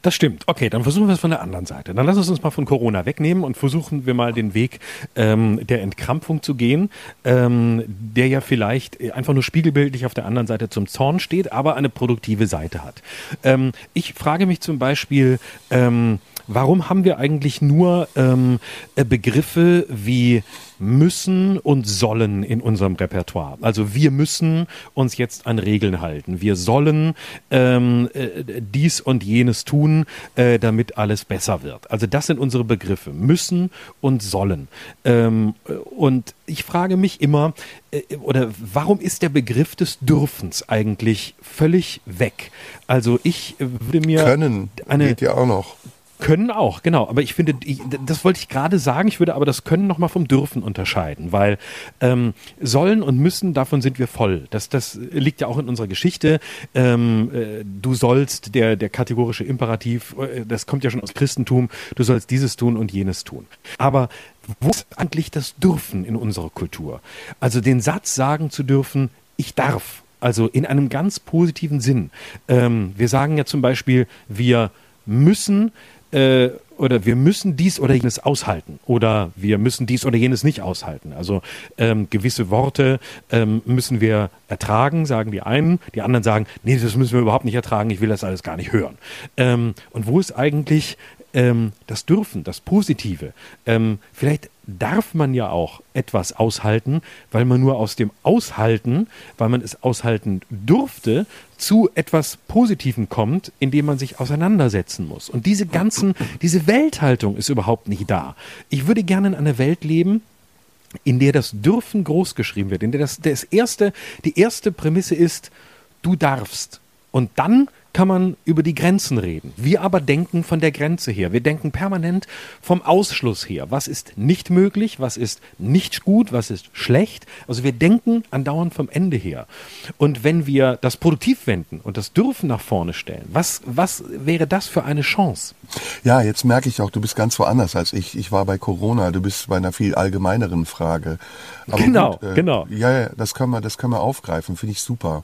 Das stimmt. Okay, dann versuchen wir es von der anderen Seite. Dann lass uns uns mal von Corona wegnehmen und versuchen wir mal den Weg ähm, der Entkrampfung zu gehen, ähm, der ja vielleicht einfach nur spiegelbildlich auf der anderen Seite zum Zorn steht, aber eine produktive Seite hat. Ähm, ich frage mich zum Beispiel, ähm, warum haben wir eigentlich nur ähm, äh, Begriffe wie müssen und sollen in unserem Repertoire. Also wir müssen uns jetzt an Regeln halten. Wir sollen ähm, äh, dies und jenes tun, äh, damit alles besser wird. Also das sind unsere Begriffe. Müssen und sollen. Ähm, und ich frage mich immer, äh, oder warum ist der Begriff des Dürfens eigentlich völlig weg? Also ich würde mir können eine geht ja auch noch können auch, genau. Aber ich finde, ich, das wollte ich gerade sagen, ich würde aber das Können nochmal vom Dürfen unterscheiden, weil ähm, sollen und müssen, davon sind wir voll. Das, das liegt ja auch in unserer Geschichte. Ähm, äh, du sollst, der, der kategorische Imperativ, äh, das kommt ja schon aus Christentum, du sollst dieses tun und jenes tun. Aber wo ist eigentlich das Dürfen in unserer Kultur? Also den Satz sagen zu dürfen, ich darf. Also in einem ganz positiven Sinn. Ähm, wir sagen ja zum Beispiel, wir müssen äh, oder wir müssen dies oder jenes aushalten oder wir müssen dies oder jenes nicht aushalten. Also ähm, gewisse Worte ähm, müssen wir ertragen, sagen die einen, die anderen sagen, nee, das müssen wir überhaupt nicht ertragen, ich will das alles gar nicht hören. Ähm, und wo ist eigentlich ähm, das Dürfen, das Positive? Ähm, vielleicht darf man ja auch etwas aushalten, weil man nur aus dem Aushalten, weil man es aushalten durfte, zu etwas Positivem kommt, indem man sich auseinandersetzen muss. Und diese ganzen, diese Welthaltung ist überhaupt nicht da. Ich würde gerne in einer Welt leben, in der das Dürfen großgeschrieben wird, in der das, das erste, die erste Prämisse ist, du darfst. Und dann kann man über die Grenzen reden. Wir aber denken von der Grenze her. Wir denken permanent vom Ausschluss her. Was ist nicht möglich? Was ist nicht gut? Was ist schlecht? Also wir denken andauernd vom Ende her. Und wenn wir das produktiv wenden und das Dürfen nach vorne stellen, was, was wäre das für eine Chance? Ja, jetzt merke ich auch, du bist ganz woanders als ich. Ich war bei Corona, du bist bei einer viel allgemeineren Frage. Aber genau, gut, äh, genau. Ja, ja, das können wir, das können wir aufgreifen, finde ich super.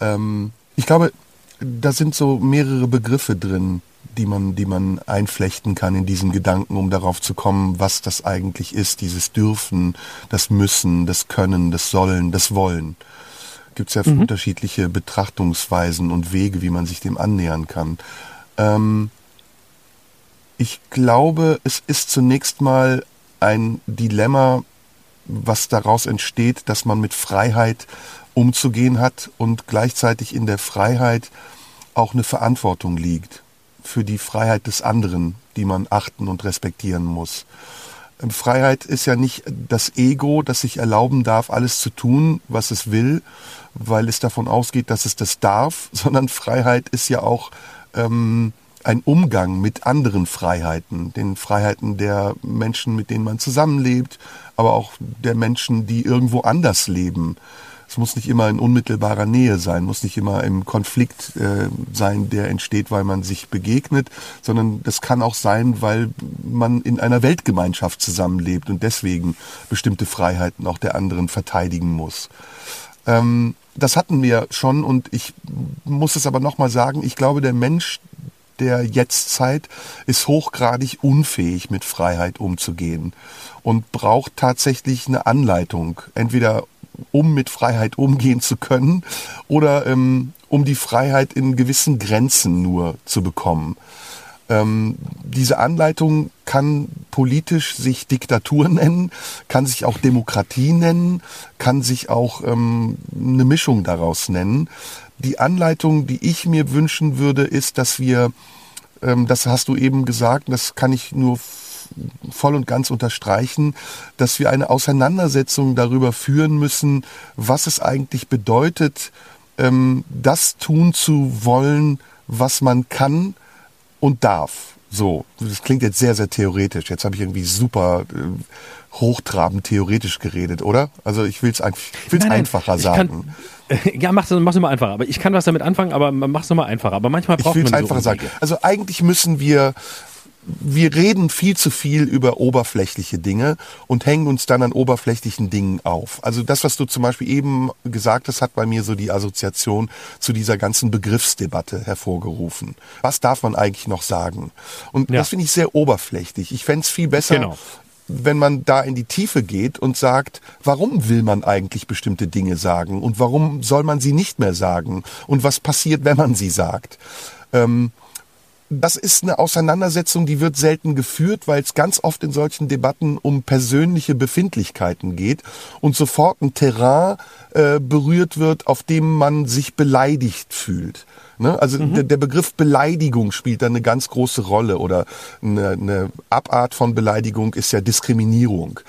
Ähm, ich glaube, da sind so mehrere Begriffe drin, die man, die man einflechten kann in diesen Gedanken, um darauf zu kommen, was das eigentlich ist, dieses Dürfen, das Müssen, das Können, das Sollen, das Wollen. Gibt es ja mhm. unterschiedliche Betrachtungsweisen und Wege, wie man sich dem annähern kann. Ähm, ich glaube, es ist zunächst mal ein Dilemma, was daraus entsteht, dass man mit Freiheit umzugehen hat und gleichzeitig in der Freiheit auch eine Verantwortung liegt für die Freiheit des anderen, die man achten und respektieren muss. Ähm, Freiheit ist ja nicht das Ego, das sich erlauben darf, alles zu tun, was es will, weil es davon ausgeht, dass es das darf, <laughs> sondern Freiheit ist ja auch ähm, ein Umgang mit anderen Freiheiten, den Freiheiten der Menschen, mit denen man zusammenlebt, aber auch der Menschen, die irgendwo anders leben. Es muss nicht immer in unmittelbarer Nähe sein, muss nicht immer im Konflikt äh, sein, der entsteht, weil man sich begegnet, sondern das kann auch sein, weil man in einer Weltgemeinschaft zusammenlebt und deswegen bestimmte Freiheiten auch der anderen verteidigen muss. Ähm, das hatten wir schon und ich muss es aber nochmal sagen, ich glaube, der Mensch der Jetztzeit ist hochgradig unfähig, mit Freiheit umzugehen und braucht tatsächlich eine Anleitung, entweder um mit Freiheit umgehen zu können oder ähm, um die Freiheit in gewissen Grenzen nur zu bekommen. Ähm, diese Anleitung kann politisch sich Diktatur <laughs> nennen, kann sich auch Demokratie nennen, kann sich auch ähm, eine Mischung daraus nennen. die Anleitung, die ich mir wünschen würde, ist, dass wir, ähm, das hast du eben gesagt, das kann ich nur voll und ganz unterstreichen, dass wir eine Auseinandersetzung darüber führen müssen, was es eigentlich bedeutet, ähm, das tun zu wollen, was man kann und darf. So, das klingt jetzt sehr, sehr theoretisch. Jetzt habe ich irgendwie super äh, hochtrabend theoretisch geredet, oder? Also ich will es einfacher sagen. Kann, <laughs> ja, mach's, mach's immer einfacher. Aber ich kann was damit anfangen, aber mach's nochmal einfacher. Aber manchmal braucht ich man so einfacher sagen. Also eigentlich müssen wir wir reden viel zu viel über oberflächliche Dinge und hängen uns dann an oberflächlichen Dingen auf. Also das, was du zum Beispiel eben gesagt hast, hat bei mir so die Assoziation zu dieser ganzen Begriffsdebatte hervorgerufen. Was darf man eigentlich noch sagen? Und ja. das finde ich sehr oberflächlich. Ich fände es viel besser, genau. wenn man da in die Tiefe geht und sagt, warum will man eigentlich bestimmte Dinge sagen und warum soll man sie nicht mehr sagen und was passiert, wenn man sie sagt. Ähm, das ist eine Auseinandersetzung, die wird selten geführt, weil es ganz oft in solchen Debatten um persönliche Befindlichkeiten geht und sofort ein Terrain äh, berührt wird, auf dem man sich beleidigt fühlt. Ne? Also mhm. der, der, Begriff Beleidigung spielt da eine ganz große Rolle oder eine, eine Abart von Beleidigung ist ja Diskriminierung.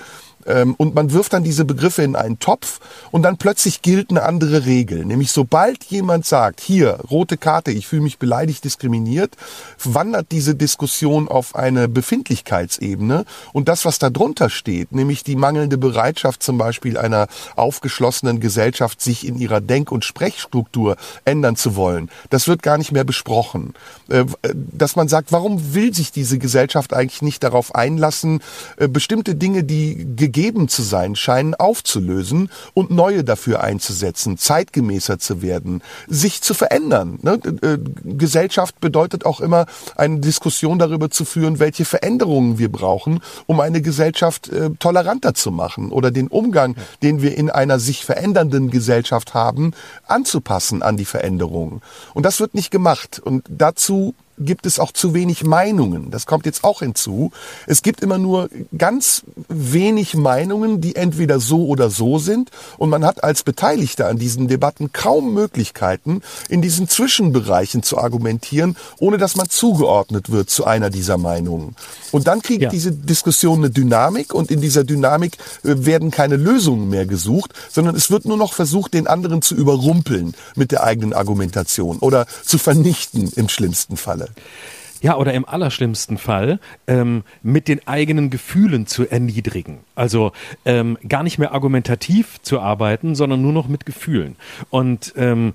Ähm, und man wirft dann diese Begriffe in einen Topf und dann plötzlich gilt eine andere Regel. Nämlich sobald jemand sagt, hier, rote Karte, ich fühle mich beleidigt, diskriminiert, wandert diese Diskussion auf eine Befindlichkeitsebene und das, was da drunter steht, nämlich die mangelnde Bereitschaft zum Beispiel einer aufgeschlossenen Gesellschaft, sich in ihrer Denk- und Sprechstruktur ändern zu wollen, das wird gar nicht mehr besprochen. Äh, dass man sagt, warum will sich diese Gesellschaft eigentlich nicht darauf einlassen, äh, bestimmte Dinge, die gegeben zu sein scheinen, aufzulösen und neue dafür einzusetzen, zeitgemäßer zu werden, sich zu verändern. Ne? Äh, Gesellschaft bedeutet auch immer eine Diskussion darüber zu führen, welche Veränderungen wir brauchen, um eine Gesellschaft äh, toleranter zu machen oder den Umgang, den wir in einer sich verändernden Gesellschaft haben, anzupassen an die Veränderungen. Und das wird nicht gemacht. Und dazu gibt es auch zu wenig Meinungen. Das kommt jetzt auch hinzu. Es gibt immer nur ganz wenig Meinungen, die entweder so oder so sind. Und man hat als Beteiligter an diesen Debatten kaum Möglichkeiten, in diesen Zwischenbereichen zu argumentieren, ohne dass man zugeordnet wird zu einer dieser Meinungen. Und dann kriegt ja. diese Diskussion eine Dynamik und in dieser Dynamik äh, werden keine Lösungen mehr gesucht, sondern es wird nur noch versucht, den anderen zu überrumpeln mit der eigenen Argumentation oder zu vernichten im schlimmsten Falle. Yeah. Ja, oder im allerschlimmsten Fall ähm, mit den eigenen Gefühlen zu erniedrigen. Also ähm, gar nicht mehr argumentativ zu arbeiten, sondern nur noch mit Gefühlen. Und ähm,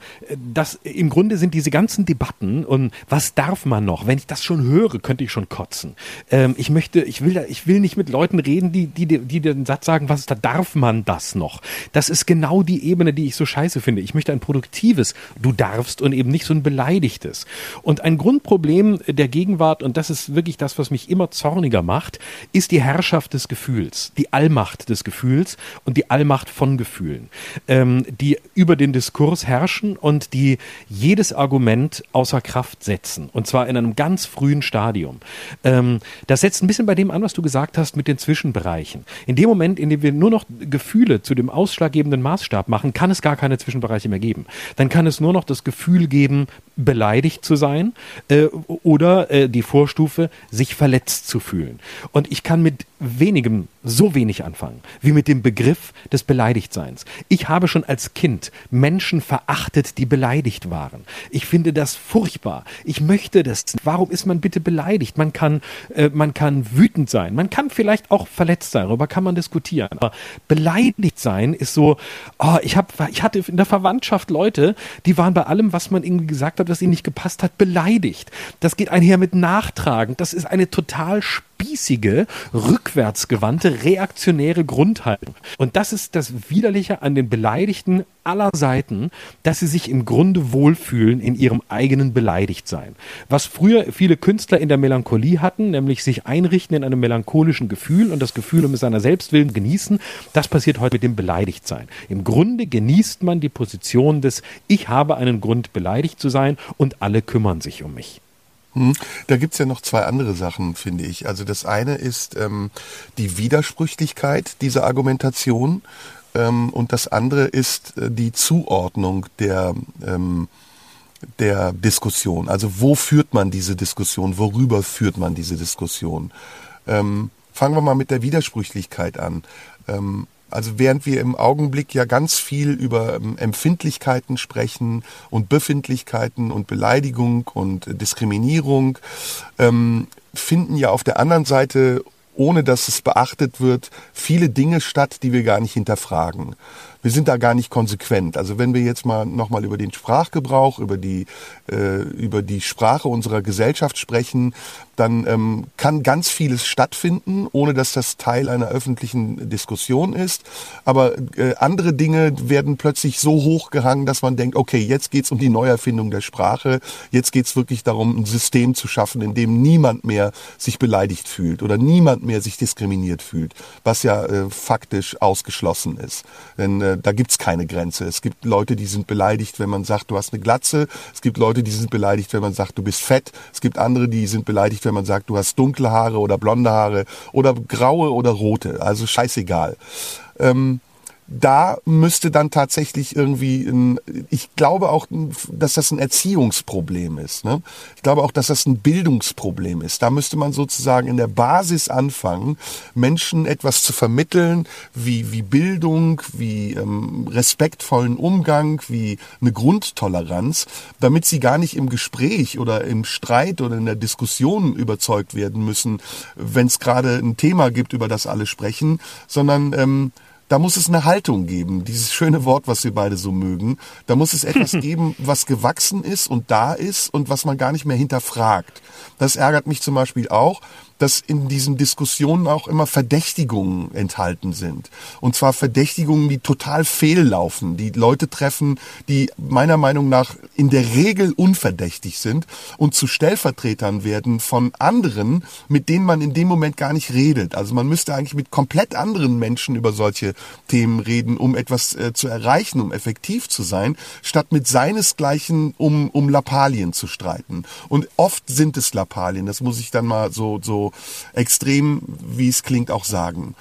das im Grunde sind diese ganzen Debatten und was darf man noch? Wenn ich das schon höre, könnte ich schon kotzen. Ähm, ich möchte, ich will, ich will nicht mit Leuten reden, die, die, die den Satz sagen, was ist da darf man das noch? Das ist genau die Ebene, die ich so scheiße finde. Ich möchte ein produktives, du darfst und eben nicht so ein beleidigtes. Und ein Grundproblem der Gegenwart, und das ist wirklich das, was mich immer zorniger macht, ist die Herrschaft des Gefühls, die Allmacht des Gefühls und die Allmacht von Gefühlen, ähm, die über den Diskurs herrschen und die jedes Argument außer Kraft setzen. Und zwar in einem ganz frühen Stadium. Ähm, das setzt ein bisschen bei dem an, was du gesagt hast mit den Zwischenbereichen. In dem Moment, in dem wir nur noch Gefühle zu dem ausschlaggebenden Maßstab machen, kann es gar keine Zwischenbereiche mehr geben. Dann kann es nur noch das Gefühl geben, beleidigt zu sein äh, oder äh, die Vorstufe, sich verletzt zu fühlen. Und ich kann mit wenigem so wenig anfangen, wie mit dem Begriff des Beleidigtseins. Ich habe schon als Kind Menschen verachtet, die beleidigt waren. Ich finde das furchtbar. Ich möchte das. Warum ist man bitte beleidigt? Man kann, äh, man kann wütend sein. Man kann vielleicht auch verletzt sein. Darüber kann man diskutieren. Aber beleidigt sein ist so, oh, ich, hab, ich hatte in der Verwandtschaft Leute, die waren bei allem, was man irgendwie gesagt hat, was ihnen nicht gepasst hat, beleidigt. Das geht einher mit Nachtragen. Das ist eine total spießige, rückwärtsgewandte, reaktionäre Grundhaltung. Und das ist das Widerliche an den Beleidigten aller Seiten, dass sie sich im Grunde wohlfühlen in ihrem eigenen Beleidigtsein. Was früher viele Künstler in der Melancholie hatten, nämlich sich einrichten in einem melancholischen Gefühl und das Gefühl um seiner Selbstwillen genießen, das passiert heute mit dem Beleidigtsein. Im Grunde genießt man die Position des Ich habe einen Grund beleidigt zu sein und alle kümmern sich um mich. Hm. Da gibt's ja noch zwei andere Sachen, finde ich. Also das eine ist ähm, die Widersprüchlichkeit dieser Argumentation. Ähm, und das andere ist äh, die Zuordnung der, ähm, der Diskussion. Also wo führt man diese Diskussion? Worüber führt man diese Diskussion? Ähm, fangen wir mal mit der Widersprüchlichkeit an. Also während wir im Augenblick ja ganz viel über ähm, Empfindlichkeiten sprechen und Befindlichkeiten und Beleidigung und Diskriminierung, ähm, finden ja auf der anderen Seite ohne dass es beachtet wird, viele Dinge statt, die wir gar nicht hinterfragen wir sind da gar nicht konsequent. Also wenn wir jetzt mal nochmal über den Sprachgebrauch, über die, äh, über die Sprache unserer Gesellschaft sprechen, dann ähm, kann ganz vieles stattfinden, ohne dass das Teil einer öffentlichen Diskussion ist. Aber äh, andere Dinge werden plötzlich so hochgehangen, dass man denkt, okay, jetzt geht's um die Neuerfindung der Sprache, jetzt geht's wirklich darum, ein System zu schaffen, in dem niemand mehr sich beleidigt fühlt oder niemand mehr sich diskriminiert fühlt, was ja äh, faktisch ausgeschlossen ist. Denn äh, da gibt's keine Grenze. Es gibt Leute, die sind beleidigt, wenn man sagt, du hast eine Glatze. Es gibt Leute, die sind beleidigt, wenn man sagt, du bist fett. Es gibt andere, die sind beleidigt, wenn man sagt, du hast dunkle Haare oder blonde Haare oder graue oder rote. Also scheißegal. Ähm, da müsste dann tatsächlich irgendwie, ein, ich glaube auch, dass das ein Erziehungsproblem ist. Ne? Ich glaube auch, dass das ein Bildungsproblem ist. Da müsste man sozusagen in der Basis anfangen, Menschen etwas zu vermitteln, wie, wie Bildung, wie ähm, respektvollen Umgang, wie eine Grundtoleranz, damit sie gar nicht im Gespräch oder im Streit oder in der Diskussion überzeugt werden müssen, wenn es gerade ein Thema gibt, über das alle sprechen, sondern ähm, da muss es eine Haltung geben, dieses schöne Wort, was wir beide so mögen. Da muss es etwas <laughs> geben, was gewachsen ist und da ist und was man gar nicht mehr hinterfragt. Das ärgert mich zum Beispiel auch, dass in diesen Diskussionen auch immer Verdächtigungen enthalten sind. Und zwar Verdächtigungen, die total fehllaufen, die Leute treffen, die meiner Meinung nach in der Regel unverdächtig sind und zu Stellvertretern werden von anderen, mit denen man in dem Moment gar nicht redet. Also man müsste eigentlich mit komplett anderen Menschen über solche Themen reden, um etwas äh, zu erreichen, um effektiv zu sein, statt mit seinesgleichen um, um Lappalien zu streiten. Und oft sind es Lappalien, das muss ich dann mal so, so extrem, wie es klingt, auch sagen.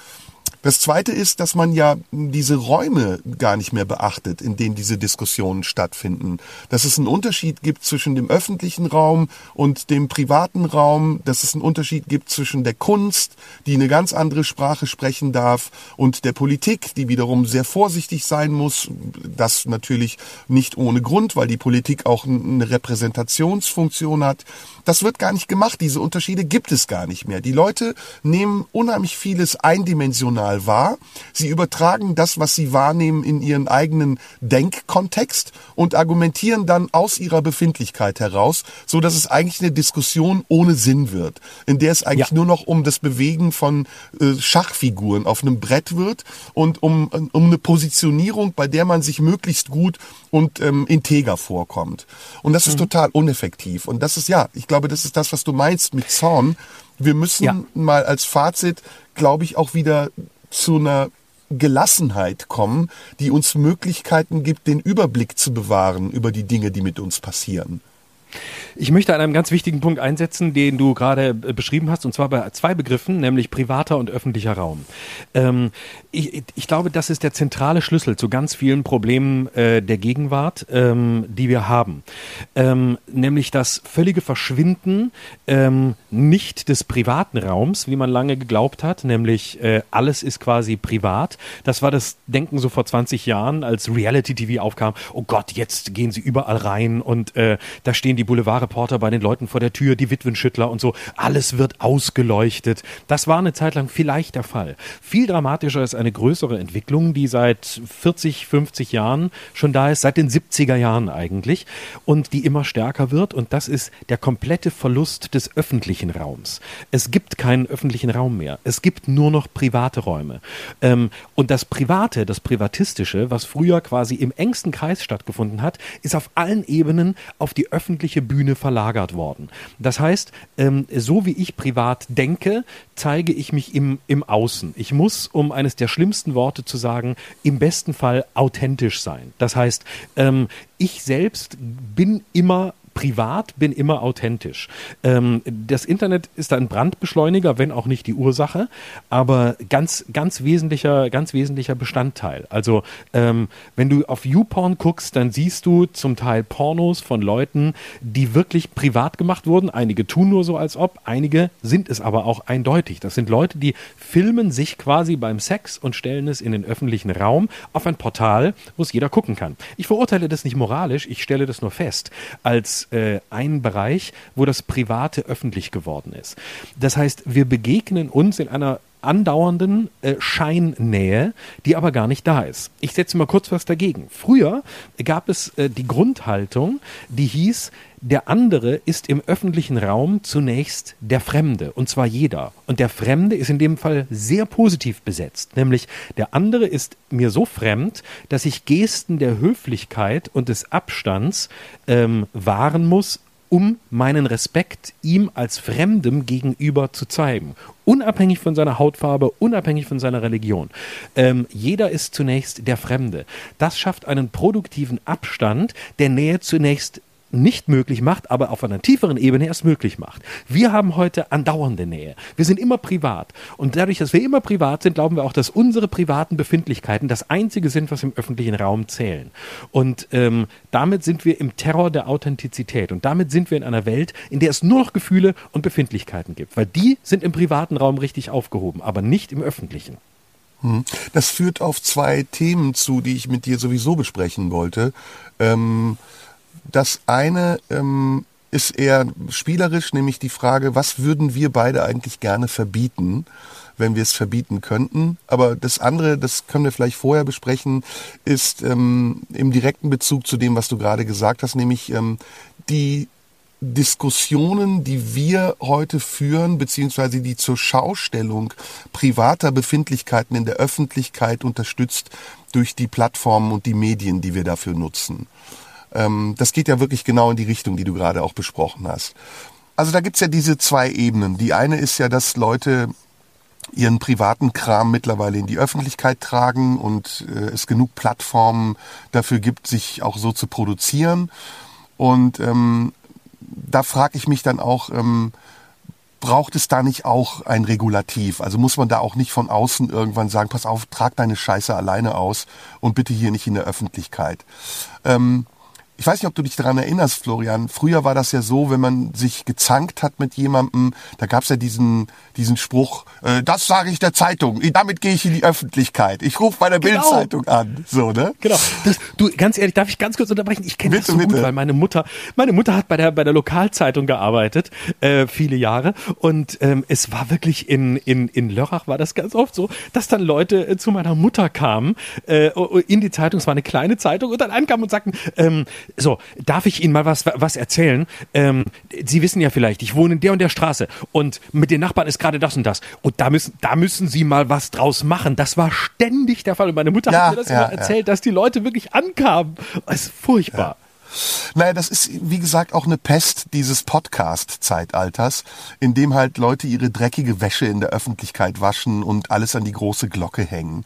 Das Zweite ist, dass man ja diese Räume gar nicht mehr beachtet, in denen diese Diskussionen stattfinden. Dass es einen Unterschied gibt zwischen dem öffentlichen Raum und dem privaten Raum, dass es einen Unterschied gibt zwischen der Kunst, die eine ganz andere Sprache sprechen darf, und der Politik, die wiederum sehr vorsichtig sein muss. Das natürlich nicht ohne Grund, weil die Politik auch eine Repräsentationsfunktion hat. Das wird gar nicht gemacht. Diese Unterschiede gibt es gar nicht mehr. Die Leute nehmen unheimlich vieles eindimensional wahr. Sie übertragen das, was sie wahrnehmen, in ihren eigenen Denkkontext und argumentieren dann aus ihrer Befindlichkeit heraus, so dass es eigentlich eine Diskussion ohne Sinn wird, in der es eigentlich ja. nur noch um das Bewegen von äh, Schachfiguren auf einem Brett wird und um, um eine Positionierung, bei der man sich möglichst gut und ähm, integer vorkommt. Und das ist mhm. total uneffektiv. Und das ist ja, ich glaube, das ist das, was du meinst mit Zorn. Wir müssen ja. mal als Fazit, glaube ich, auch wieder zu einer Gelassenheit kommen, die uns Möglichkeiten gibt, den Überblick zu bewahren über die Dinge, die mit uns passieren. Ich möchte an einem ganz wichtigen Punkt einsetzen, den du gerade äh, beschrieben hast, und zwar bei zwei Begriffen, nämlich privater und öffentlicher Raum. Ähm, ich, ich, glaube, das ist der zentrale Schlüssel zu ganz vielen Problemen äh, der Gegenwart, ähm, die wir haben. Ähm, nämlich das völlige Verschwinden ähm, nicht des privaten Raums, wie man lange geglaubt hat, nämlich äh, alles ist quasi privat. Das war das Denken so vor 20 Jahren, als Reality-TV aufkam. Oh Gott, jetzt gehen sie überall rein und äh, da stehen die Boulevardreporter bei den Leuten vor der Tür, die Witwenschüttler und so. Alles wird ausgeleuchtet. Das war eine Zeit lang vielleicht der Fall. Viel dramatischer ist eine größere Entwicklung, die seit 40, 50 Jahren schon da ist, seit den 70er Jahren eigentlich und die immer stärker wird und das ist der komplette Verlust des öffentlichen Raums. Es gibt keinen öffentlichen Raum mehr. Es gibt nur noch private Räume. Ähm, und das Private, das Privatistische, was früher quasi im engsten Kreis stattgefunden hat, ist auf allen Ebenen auf die öffentliche öffentliche Bühne verlagert worden. Das heißt, ähm, so wie ich privat denke, zeige ich mich im, im Außen. Ich muss, um eines der schlimmsten Worte zu sagen, im besten Fall authentisch sein. Das heißt, ähm, ich selbst bin immer privat, bin immer authentisch. Ähm, das Internet ist ein Brandbeschleuniger, wenn auch nicht die Ursache, aber ganz, ganz wesentlicher, ganz wesentlicher Bestandteil. Also ähm, wenn du auf YouPorn guckst, dann siehst du zum Teil Pornos von Leuten, die wirklich privat gemacht wurden. Einige tun nur so, als ob, einige sind es aber auch eindeutig. Das sind Leute, die filmen sich quasi beim Sex und stellen es in den öffentlichen Raum auf ein Portal, wo es jeder gucken kann. Ich verurteile das nicht moralisch, ich stelle das nur fest als äh, einen Bereich, wo das Private öffentlich geworden ist. Das heißt, wir begegnen uns in einer andauernden äh, Scheinnähe, die aber gar nicht da ist. Ich setze mal kurz was dagegen. Früher gab es äh, die Grundhaltung, die hieß, der andere ist im öffentlichen Raum zunächst der Fremde, und zwar jeder. Und der Fremde ist in dem Fall sehr positiv besetzt, nämlich der andere ist mir so fremd, dass ich Gesten der Höflichkeit und des Abstands ähm, wahren muss, um meinen Respekt ihm als Fremdem gegenüber zu zeigen. Unabhängig von seiner Hautfarbe, unabhängig von seiner Religion. Ähm, jeder ist zunächst der Fremde. Das schafft einen produktiven Abstand, der Nähe zunächst nicht möglich macht, aber auf einer tieferen Ebene erst möglich macht. Wir haben heute andauernde Nähe. Wir sind immer privat. Und dadurch, dass wir immer privat sind, glauben wir auch, dass unsere privaten Befindlichkeiten das Einzige sind, was im öffentlichen Raum zählen. Und ähm, damit sind wir im Terror der Authentizität. Und damit sind wir in einer Welt, in der es nur noch Gefühle und Befindlichkeiten gibt. Weil die sind im privaten Raum richtig aufgehoben, aber nicht im öffentlichen. Hm. Das führt auf zwei Themen zu, die ich mit dir sowieso besprechen wollte. Ähm das eine ähm, ist eher spielerisch, nämlich die Frage, was würden wir beide eigentlich gerne verbieten, wenn wir es verbieten könnten. Aber das andere, das können wir vielleicht vorher besprechen, ist ähm, im direkten Bezug zu dem, was du gerade gesagt hast, nämlich ähm, die Diskussionen, die wir heute führen, beziehungsweise die zur Schaustellung privater Befindlichkeiten in der Öffentlichkeit unterstützt durch die Plattformen und die Medien, die wir dafür nutzen. Ähm, das geht ja wirklich genau in die Richtung, die du gerade auch besprochen hast. Also da gibt's ja diese zwei Ebenen. Die eine ist ja, dass Leute ihren privaten Kram mittlerweile in die Öffentlichkeit tragen und äh, es genug Plattformen dafür gibt, sich auch so zu produzieren. Und ähm, da frage ich mich dann auch, ähm, braucht es da nicht auch ein Regulativ? Also muss man da auch nicht von außen irgendwann sagen, pass auf, trag deine Scheiße alleine aus und bitte hier nicht in der Öffentlichkeit. Ähm, ich weiß nicht, ob du dich daran erinnerst, Florian. Früher war das ja so, wenn man sich gezankt hat mit jemandem, da gab's ja diesen, diesen Spruch, äh, das sage ich der Zeitung, damit gehe ich in die Öffentlichkeit. Ich rufe bei der genau. Bildzeitung an. So, ne? Genau. Das, du, ganz ehrlich, darf ich ganz kurz unterbrechen? Ich kenne das so bitte. gut, weil meine Mutter, meine Mutter hat bei der, bei der Lokalzeitung gearbeitet, äh, viele Jahre. Und ähm, es war wirklich in, in, in Lörrach war das ganz oft so, dass dann Leute äh, zu meiner Mutter kamen, äh, in die Zeitung, es war eine kleine Zeitung, und dann ankamen und sagten, ähm, so, darf ich Ihnen mal was, was erzählen? Ähm, Sie wissen ja vielleicht, ich wohne in der und der Straße und mit den Nachbarn ist gerade das und das. Und da müssen, da müssen Sie mal was draus machen. Das war ständig der Fall. Und meine Mutter ja, hat mir das ja, immer erzählt, ja. dass die Leute wirklich ankamen. Das ist furchtbar. Naja, das ist, wie gesagt, auch eine Pest dieses Podcast-Zeitalters, in dem halt Leute ihre dreckige Wäsche in der Öffentlichkeit waschen und alles an die große Glocke hängen.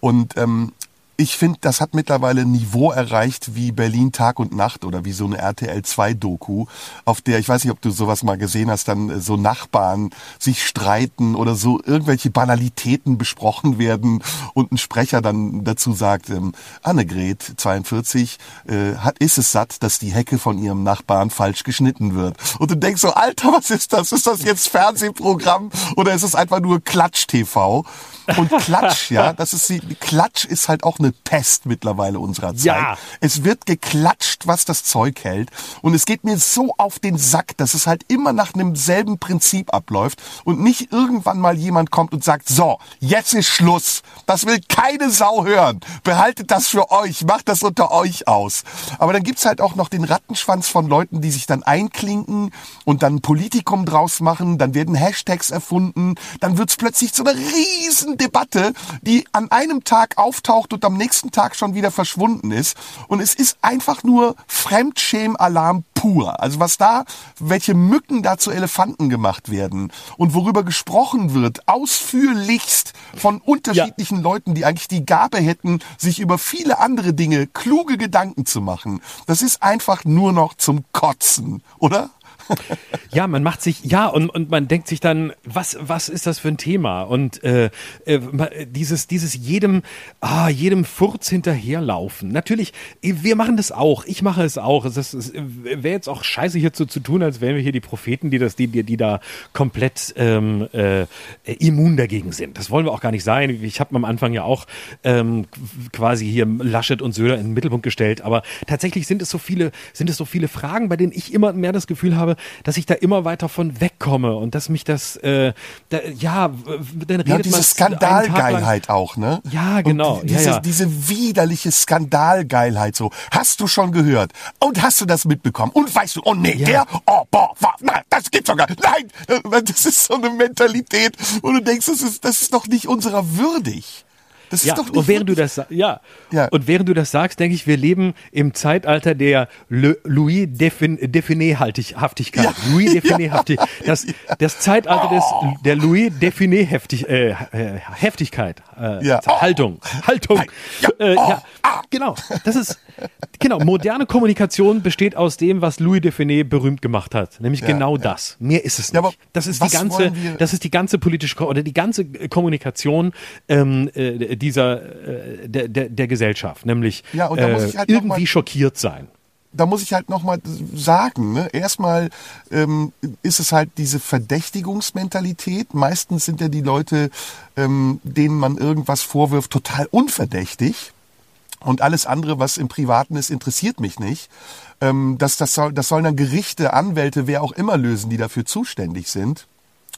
Und ähm, ich finde, das hat mittlerweile ein Niveau erreicht wie Berlin Tag und Nacht oder wie so eine RTL 2 Doku, auf der, ich weiß nicht, ob du sowas mal gesehen hast, dann äh, so Nachbarn sich streiten oder so irgendwelche Banalitäten besprochen werden und ein Sprecher dann dazu sagt, ähm, Annegret, 42, äh, hat, ist es satt, dass die Hecke von ihrem Nachbarn falsch geschnitten wird. Und du denkst so, Alter, was ist das? Ist das jetzt Fernsehprogramm oder ist es einfach nur Klatsch-TV? Und Klatsch, ja, das ist die, Klatsch ist halt auch eine Pest mittlerweile unserer Zeit. Ja. Es wird geklatscht, was das Zeug hält. Und es geht mir so auf den Sack, dass es halt immer nach einem selben Prinzip abläuft und nicht irgendwann mal jemand kommt und sagt, so, jetzt ist Schluss. Das will keine Sau hören. Behaltet das für euch. Macht das unter euch aus. Aber dann gibt's halt auch noch den Rattenschwanz von Leuten, die sich dann einklinken und dann ein Politikum draus machen. Dann werden Hashtags erfunden. Dann wird's plötzlich zu einer riesen Riesendebatte, die an einem Tag auftaucht und am nächsten Tag schon wieder verschwunden ist. Und es ist einfach nur Fremdschäm-Alarm pur. Also was da, welche Mücken da zu Elefanten gemacht werden und worüber gesprochen wird, ausführlichst von unterschiedlichen ja. Leuten, die eigentlich die Gabe hätten, sich über viele andere Dinge kluge Gedanken zu machen. Das ist einfach nur noch zum Kotzen, oder? Ja, man macht sich, ja, und, und man denkt sich dann, was, was ist das für ein Thema? Und äh, äh, dieses, dieses jedem, ah, jedem Furz hinterherlaufen. Natürlich, wir machen das auch. Ich mache es auch. Es, es wäre jetzt auch scheiße hier zu, zu tun, als wären wir hier die Propheten, die das, die, die, die da komplett ähm, äh, immun dagegen sind. Das wollen wir auch gar nicht sein. Ich habe am Anfang ja auch ähm, quasi hier Laschet und Söder in den Mittelpunkt gestellt. Aber tatsächlich sind es so viele, sind es so viele Fragen, bei denen ich immer mehr das Gefühl habe, dass ich da immer weiter von wegkomme und dass mich das, äh, da, ja, dann redet ja, diese Skandalgeilheit auch, ne? Ja, genau. Und diese, ja, ja. diese widerliche Skandalgeilheit so. Hast du schon gehört? Und hast du das mitbekommen? Und weißt du, oh nee, ja. der, oh boah, nein, das gibt's doch gar nicht. Nein, das ist so eine Mentalität, wo du denkst, das ist, das ist doch nicht unserer würdig. Das ist ja, doch nicht und während du das ja, ja und während du das sagst, denke ich, wir leben im Zeitalter der Le, Louis Define Haftigkeit. Ja. Louis <laughs> Define Haftigkeit. Das, das Zeitalter des der Louis Define Heftig, äh, Heftigkeit. Äh, ja. Haltung. Haltung. Äh, ja. Ah. Genau. Das ist genau. Moderne Kommunikation besteht aus dem, was Louis Define berühmt gemacht hat, nämlich genau das. Mehr ist es nicht. das ist die ganze, das ist die ganze politische oder die ganze Kommunikation ähm, äh, dieser äh, der, der, der Gesellschaft, nämlich ja, äh, halt irgendwie schockiert sein. Da muss ich halt nochmal sagen, ne? erstmal ähm, ist es halt diese Verdächtigungsmentalität. Meistens sind ja die Leute, ähm, denen man irgendwas vorwirft, total unverdächtig. Und alles andere, was im Privaten ist, interessiert mich nicht. Ähm, das, das, soll, das sollen dann Gerichte, Anwälte, wer auch immer lösen, die dafür zuständig sind.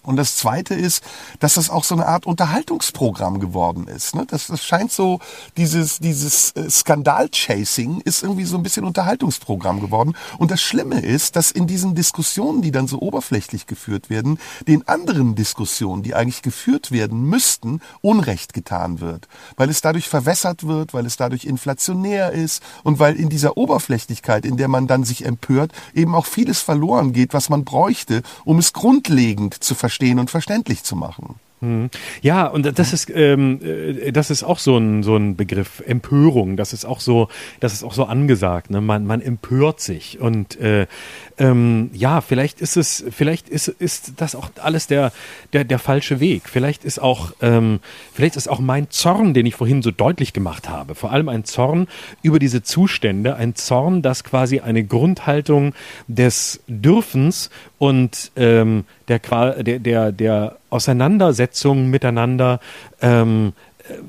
Und das Zweite ist, dass das auch so eine Art Unterhaltungsprogramm geworden ist. Ne? Das, das scheint so, dieses, dieses äh, Skandal-Chasing ist irgendwie so ein bisschen Unterhaltungsprogramm geworden. Und das Schlimme ist, dass in diesen Diskussionen, die dann so oberflächlich geführt werden, den anderen Diskussionen, die eigentlich geführt werden müssten, Unrecht getan wird. Weil es dadurch verwässert wird, weil es dadurch inflationär ist und weil in dieser Oberflächlichkeit, in der man dann sich empört, eben auch vieles verloren geht, was man bräuchte, um es grundlegend zu verstehen verstehen und verständlich zu machen. Hm. Ja, und das ist ähm, äh, das ist auch so ein so ein Begriff Empörung. Das ist auch so das ist auch so angesagt. Ne? Man man empört sich und äh, ähm, ja, vielleicht ist es vielleicht ist ist das auch alles der der der falsche Weg. Vielleicht ist auch ähm, vielleicht ist auch mein Zorn, den ich vorhin so deutlich gemacht habe, vor allem ein Zorn über diese Zustände, ein Zorn, das quasi eine Grundhaltung des Dürfens und ähm, der, der, der, der Auseinandersetzung miteinander ähm,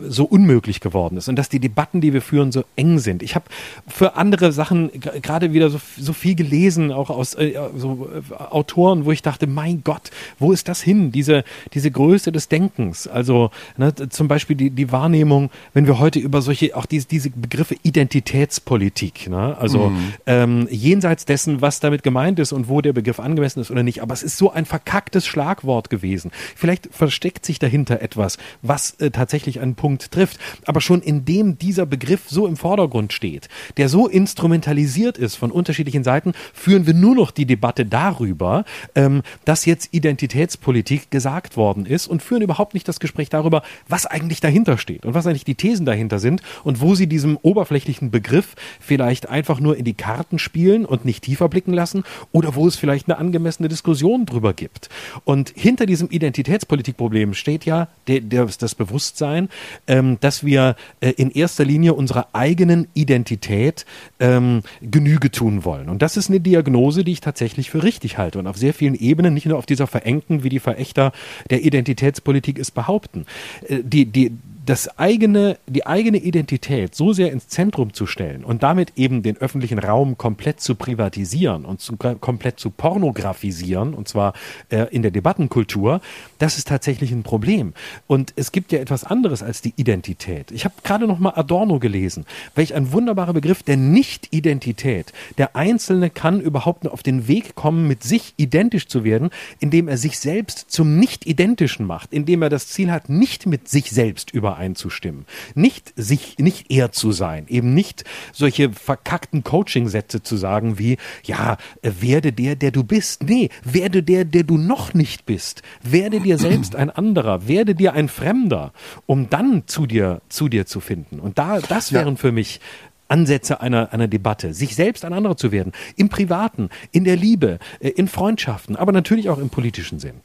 so unmöglich geworden ist und dass die Debatten, die wir führen, so eng sind. Ich habe für andere Sachen gerade wieder so, so viel gelesen, auch aus äh, so äh, Autoren, wo ich dachte, mein Gott, wo ist das hin? Diese, diese Größe des Denkens. Also ne, zum Beispiel die, die Wahrnehmung, wenn wir heute über solche, auch diese, diese Begriffe Identitätspolitik, ne? also mhm. ähm, jenseits dessen, was damit gemeint ist und wo der Begriff angemessen ist oder nicht, aber es ist so ein verkacktes Schlagwort gewesen. Vielleicht versteckt sich dahinter etwas, was äh, tatsächlich ein einen Punkt trifft. Aber schon indem dieser Begriff so im Vordergrund steht, der so instrumentalisiert ist von unterschiedlichen Seiten, führen wir nur noch die Debatte darüber, ähm, dass jetzt Identitätspolitik gesagt worden ist und führen überhaupt nicht das Gespräch darüber, was eigentlich dahinter steht und was eigentlich die Thesen dahinter sind und wo sie diesem oberflächlichen Begriff vielleicht einfach nur in die Karten spielen und nicht tiefer blicken lassen oder wo es vielleicht eine angemessene Diskussion drüber gibt. Und hinter diesem Identitätspolitikproblem steht ja der, der, das Bewusstsein, ähm, dass wir äh, in erster Linie unserer eigenen Identität ähm, Genüge tun wollen. Und das ist eine Diagnose, die ich tatsächlich für richtig halte und auf sehr vielen Ebenen, nicht nur auf dieser verengten, wie die Verächter der Identitätspolitik es behaupten. Äh, die, die, das eigene, die eigene Identität so sehr ins Zentrum zu stellen und damit eben den öffentlichen Raum komplett zu privatisieren und zu, komplett zu pornografisieren, und zwar äh, in der Debattenkultur, das ist tatsächlich ein Problem. Und es gibt ja etwas anderes als die Identität. Ich habe gerade noch mal Adorno gelesen, welch ein wunderbarer Begriff der Nicht-Identität. Der Einzelne kann überhaupt nur auf den Weg kommen, mit sich identisch zu werden, indem er sich selbst zum Nicht-Identischen macht, indem er das Ziel hat, nicht mit sich selbst übereinzustimmen, nicht sich, nicht er zu sein, eben nicht solche verkackten Coaching-Sätze zu sagen wie, ja, werde der, der du bist. Nee, werde der, der du noch nicht bist. Werde dir selbst ein anderer, werde dir ein Fremder, um dann zu dir, zu dir zu finden. Und da, das wären ja. für mich Ansätze einer, einer Debatte, sich selbst ein anderer zu werden, im Privaten, in der Liebe, äh, in Freundschaften, aber natürlich auch im politischen Sinn.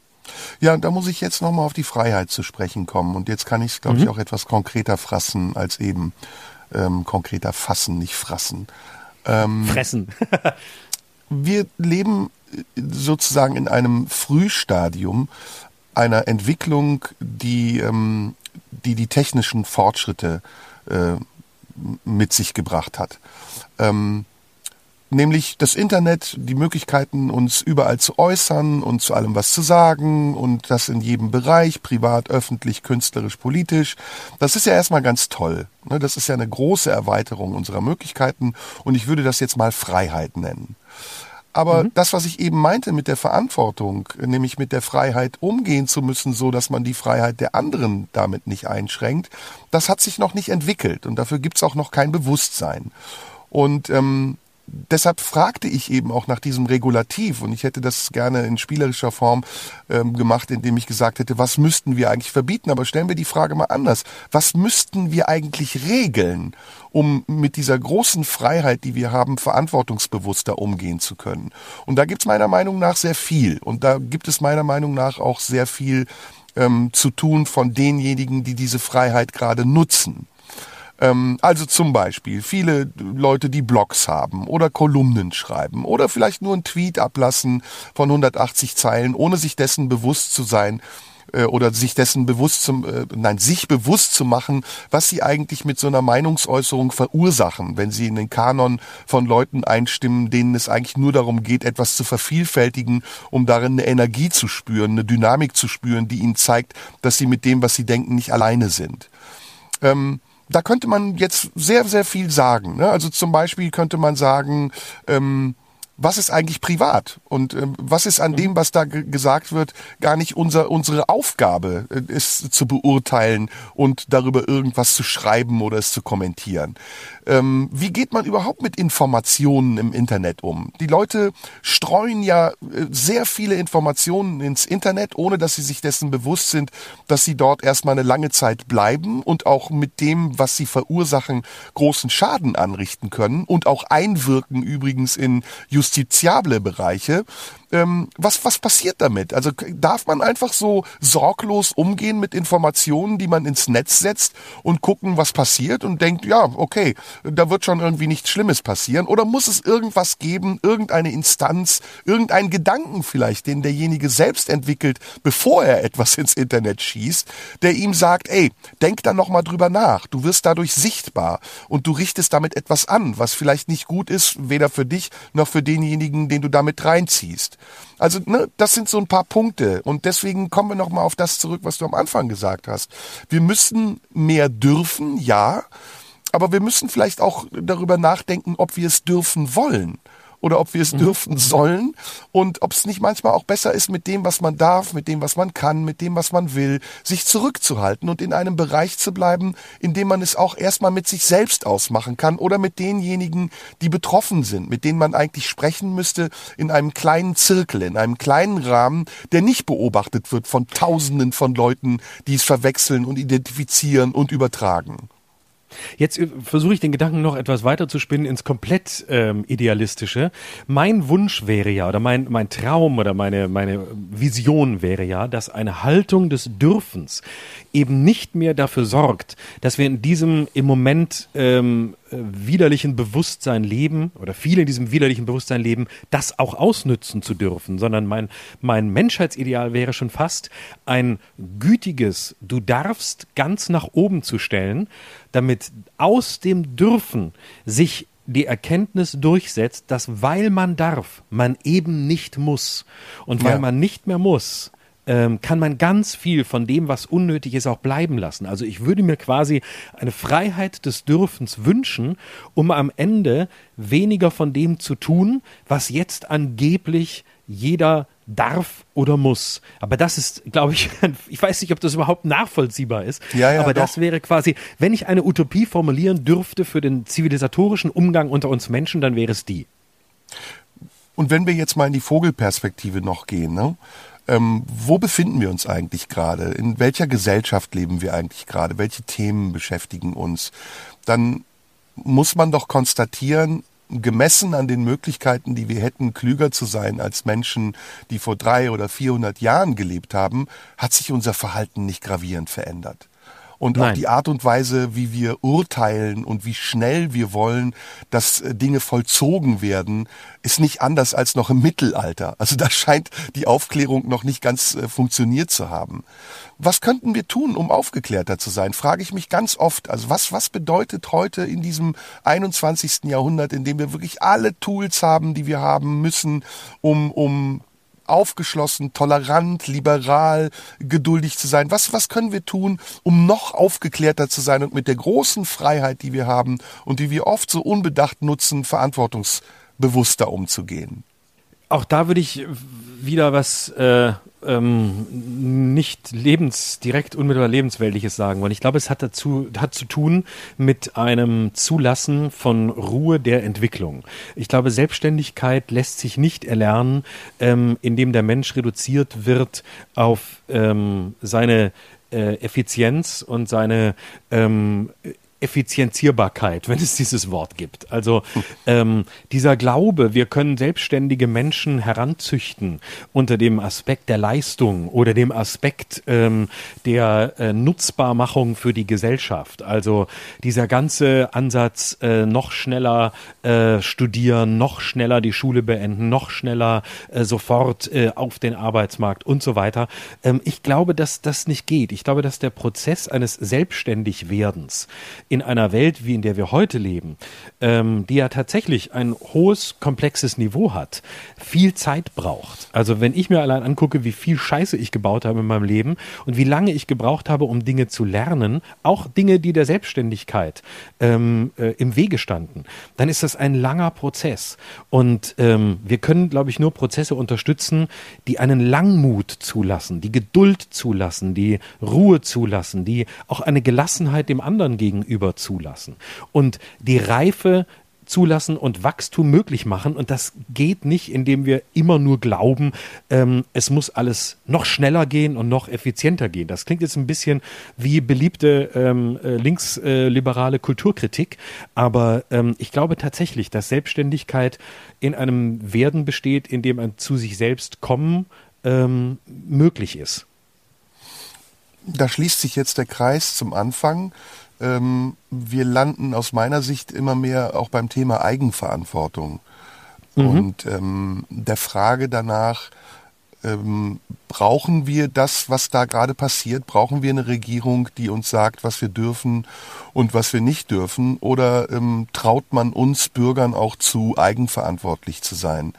Ja, da muss ich jetzt nochmal auf die Freiheit zu sprechen kommen. Und jetzt kann ich es, glaube mhm. ich, auch etwas konkreter fassen als eben. Ähm, konkreter fassen, nicht frassen. Ähm, Fressen. <laughs> wir leben sozusagen in einem Frühstadium einer Entwicklung, die ähm, die, die technischen Fortschritte äh, mit sich gebracht hat. Ähm, nämlich das Internet, die Möglichkeiten, uns überall zu äußern und zu allem was zu sagen und das in jedem Bereich, privat, öffentlich, künstlerisch, politisch. Das ist ja erstmal ganz toll. Ne? Das ist ja eine große Erweiterung unserer Möglichkeiten und ich würde das jetzt mal Freiheit nennen. Aber mhm. das, was ich eben meinte mit der Verantwortung, nämlich mit der Freiheit umgehen zu müssen, so dass man die Freiheit der anderen damit nicht einschränkt, das hat sich noch nicht entwickelt und dafür gibt's auch noch kein Bewusstsein. Und ähm, deshalb fragte ich eben auch nach diesem Regulativ und ich hätte das gerne in spielerischer Form ähm, gemacht, indem ich gesagt hätte, was müssten wir eigentlich verbieten? Aber stellen wir die Frage mal anders. Was müssten wir eigentlich regeln, um mit dieser großen Freiheit, die wir haben, verantwortungsbewusster umgehen zu können? Und da gibt es meiner Meinung nach sehr viel. Und da gibt es meiner Meinung nach auch sehr viel ähm, zu tun von denjenigen, die diese Freiheit gerade nutzen. Ähm, also zum Beispiel viele Leute, die Blogs haben oder Kolumnen schreiben oder vielleicht nur einen Tweet ablassen von 180 Zeilen, ohne sich dessen bewusst zu sein äh, oder sich dessen bewusst zum, äh, nein, sich bewusst zu machen, was sie eigentlich mit so einer Meinungsäußerung verursachen, wenn sie in den Kanon von Leuten einstimmen, denen es eigentlich nur darum geht, etwas zu vervielfältigen, um darin eine Energie zu spüren, eine Dynamik zu spüren, die ihnen zeigt, dass sie mit dem, was sie denken, nicht alleine sind. Ähm, da könnte man jetzt sehr, sehr viel sagen. Ne? Also zum Beispiel könnte man sagen, ähm, was ist eigentlich privat und ähm, was ist an mhm. dem, was da gesagt wird, gar nicht unser, unsere Aufgabe, äh, es zu beurteilen und darüber irgendwas zu schreiben oder es zu kommentieren. Ähm, wie geht man überhaupt mit Informationen im Internet um? Die Leute streuen ja äh, sehr viele Informationen ins Internet, ohne dass sie sich dessen bewusst sind, dass sie dort erstmal eine lange Zeit bleiben und auch mit dem, was sie verursachen, großen Schaden anrichten können und auch einwirken übrigens in justiziable Bereiche. Ähm, was, was passiert damit? Also darf man einfach so sorglos umgehen mit Informationen, die man ins Netz setzt und gucken, was passiert und denkt, ja, okay, da wird schon irgendwie nichts Schlimmes passieren? Oder muss es irgendwas geben, irgendeine Instanz, irgendeinen Gedanken vielleicht, den derjenige selbst entwickelt, bevor er etwas <laughs> ins Internet schießt, der ihm sagt, ey, denk da nochmal drüber nach. Du wirst dadurch sichtbar und du richtest damit etwas an, was vielleicht nicht gut ist, weder für dich noch für denjenigen, den du damit reinziehst. Also ne, das sind so ein paar Punkte. Und deswegen kommen wir nochmal auf das zurück, was du am Anfang gesagt hast. Wir müssen mehr dürfen, ja, aber wir müssen vielleicht auch darüber nachdenken, ob wir es dürfen wollen oder ob wir es mhm. dürfen sollen und ob es nicht manchmal auch besser ist, mit dem, was man darf, mit dem, was man kann, mit dem, was man will, sich zurückzuhalten und in einem Bereich zu bleiben, in dem man es auch erstmal mit sich selbst ausmachen kann oder mit denjenigen, die betroffen sind, mit denen man eigentlich sprechen müsste, in einem kleinen Zirkel, in einem kleinen Rahmen, der nicht beobachtet wird von Tausenden von Leuten, die es verwechseln und identifizieren und übertragen. Jetzt äh, versuche ich den Gedanken noch etwas weiter zu spinnen ins komplett ähm, idealistische. Mein Wunsch wäre ja oder mein mein Traum oder meine meine Vision wäre ja, dass eine Haltung des Dürfens eben nicht mehr dafür sorgt, dass wir in diesem im Moment ähm, widerlichen Bewusstsein leben oder viele in diesem widerlichen Bewusstsein leben, das auch ausnützen zu dürfen, sondern mein, mein Menschheitsideal wäre schon fast ein gütiges, du darfst ganz nach oben zu stellen, damit aus dem Dürfen sich die Erkenntnis durchsetzt, dass weil man darf, man eben nicht muss. Und weil ja. man nicht mehr muss, ähm, kann man ganz viel von dem, was unnötig ist, auch bleiben lassen. Also ich würde mir quasi eine Freiheit des Dürfens wünschen, um am Ende weniger von dem zu tun, was jetzt angeblich jeder darf oder muss. Aber das ist, glaube ich, <laughs> ich weiß nicht, ob das überhaupt nachvollziehbar ist. Ja, ja, aber doch. das wäre quasi, wenn ich eine Utopie formulieren dürfte für den zivilisatorischen Umgang unter uns Menschen, dann wäre es die. Und wenn wir jetzt mal in die Vogelperspektive noch gehen, ne? Ähm, wo befinden wir uns eigentlich gerade? In welcher Gesellschaft leben wir eigentlich gerade? Welche Themen beschäftigen uns? Dann muss man doch konstatieren, gemessen an den Möglichkeiten, die wir hätten, klüger zu sein als Menschen, die vor drei oder vierhundert Jahren gelebt haben, hat sich unser Verhalten nicht gravierend verändert und Nein. auch die Art und Weise, wie wir urteilen und wie schnell wir wollen, dass äh, Dinge vollzogen werden, ist nicht anders als noch im Mittelalter. Also da <laughs> scheint die Aufklärung noch nicht ganz äh, funktioniert zu haben. Was könnten wir tun, um aufgeklärter zu sein? Frage ich mich ganz oft. Also was, was bedeutet heute in diesem 21. Jahrhundert, in dem wir wirklich alle Tools haben, die wir haben müssen, um, um aufgeschlossen, tolerant, liberal, geduldig zu sein? Was, was können wir tun, um noch aufgeklärter zu sein und mit der großen Freiheit, die wir haben und die wir oft so unbedacht nutzen, verantwortungsbewusster umzugehen? Auch da würde ich wieder was äh, ähm, nicht lebens, direkt unmittelbar lebensweltliches sagen wollen. Ich glaube, es hat dazu, hat zu tun mit einem Zulassen von Ruhe der Entwicklung. Ich glaube, Selbstständigkeit lässt sich nicht erlernen, ähm, indem der Mensch reduziert wird auf ähm, seine äh, Effizienz und seine ähm, Effizienzierbarkeit, wenn es dieses Wort gibt. Also ähm, dieser Glaube, wir können selbstständige Menschen heranzüchten unter dem Aspekt der Leistung oder dem Aspekt ähm, der äh, Nutzbarmachung für die Gesellschaft. Also dieser ganze Ansatz, äh, noch schneller äh, studieren, noch schneller die Schule beenden, noch schneller äh, sofort äh, auf den Arbeitsmarkt und so weiter. Ähm, ich glaube, dass das nicht geht. Ich glaube, dass der Prozess eines Selbstständigwerdens in einer Welt, wie in der wir heute leben, ähm, die ja tatsächlich ein hohes, komplexes Niveau hat, viel Zeit braucht. Also wenn ich mir allein angucke, wie viel Scheiße ich gebaut habe in meinem Leben und wie lange ich gebraucht habe, um Dinge zu lernen, auch Dinge, die der Selbstständigkeit ähm, äh, im Wege standen, dann ist das ein langer Prozess. Und ähm, wir können, glaube ich, nur Prozesse unterstützen, die einen Langmut zulassen, die Geduld zulassen, die Ruhe zulassen, die auch eine Gelassenheit dem anderen gegenüber Gegenüber zulassen und die Reife zulassen und Wachstum möglich machen. Und das geht nicht, indem wir immer nur glauben, ähm, es muss alles noch schneller gehen und noch effizienter gehen. Das klingt jetzt ein bisschen wie beliebte ähm, äh, linksliberale Kulturkritik, aber ähm, ich glaube tatsächlich, dass Selbstständigkeit in einem Werden besteht, in dem ein zu sich selbst kommen ähm, möglich ist. Da schließt sich jetzt der Kreis zum Anfang ähm, wir landen aus meiner Sicht immer mehr auch beim Thema Eigenverantwortung. Mhm. Und ähm, der Frage danach, ähm, brauchen wir das, was da gerade passiert? Brauchen wir eine Regierung, die uns sagt, was wir dürfen und was wir nicht dürfen? Oder ähm, traut man uns Bürgern auch zu, eigenverantwortlich zu sein?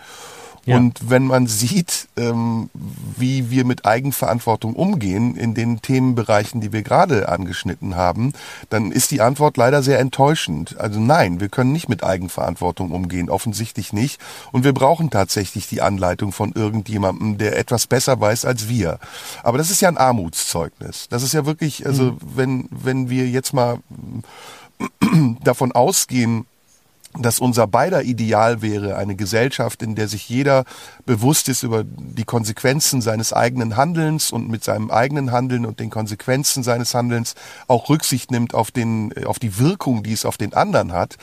Ja. Und wenn man sieht, ähm, wie wir mit Eigenverantwortung umgehen in den Themenbereichen, die wir gerade angeschnitten haben, dann ist die Antwort leider sehr enttäuschend. Also nein, wir können nicht mit Eigenverantwortung umgehen, offensichtlich nicht. Und wir brauchen tatsächlich die Anleitung von irgendjemandem, der etwas besser weiß als wir. Aber das ist ja ein Armutszeugnis. Das ist ja wirklich, also mhm. wenn, wenn wir jetzt mal <clears throat> davon ausgehen, dass unser beider Ideal wäre, eine Gesellschaft, in der sich jeder bewusst ist über die Konsequenzen seines eigenen Handelns und mit seinem eigenen Handeln und den Konsequenzen seines Handelns auch Rücksicht nimmt auf den, auf die Wirkung, die es auf den anderen hat,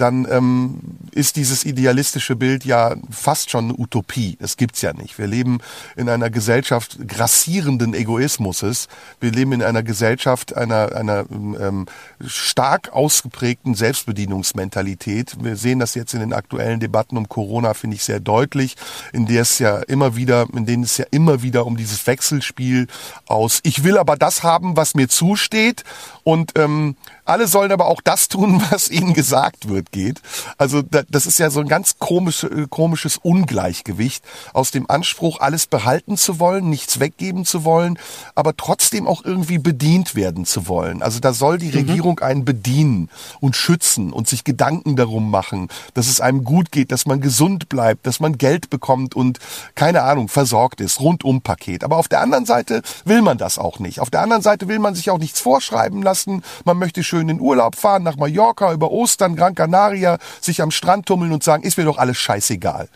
dann ähm, ist dieses idealistische Bild ja fast schon eine Utopie. Es gibt's ja nicht. Wir leben in einer Gesellschaft grassierenden Egoismuses. Wir leben in einer Gesellschaft einer, einer ähm, stark ausgeprägten Selbstbedienungsmentalität. Wir sehen das jetzt in den aktuellen Debatten um Corona, finde ich sehr deutlich, in der es ja immer wieder, in denen es ja immer wieder um dieses Wechselspiel aus, ich will aber das haben, was mir zusteht und ähm, alle sollen aber auch das tun, <laughs> was ihnen gesagt wird, geht. Also das ist ja so ein ganz komisch, äh, komisches Ungleichgewicht aus dem Anspruch, alles behalten zu wollen, nichts weggeben zu wollen, aber trotzdem auch irgendwie bedient werden zu wollen. Also da soll die mhm. Regierung einen bedienen und schützen und sich Gedanken darum machen, dass es einem gut geht, dass man gesund bleibt, dass man Geld bekommt und keine Ahnung, versorgt ist, rundum Paket. Aber auf der anderen Seite will man das auch nicht. Auf der anderen Seite will man sich auch nichts vorschreiben lassen. Man möchte schön schön in Urlaub fahren nach Mallorca über Ostern, Gran Canaria, sich am Strand tummeln und sagen, ist mir doch alles scheißegal.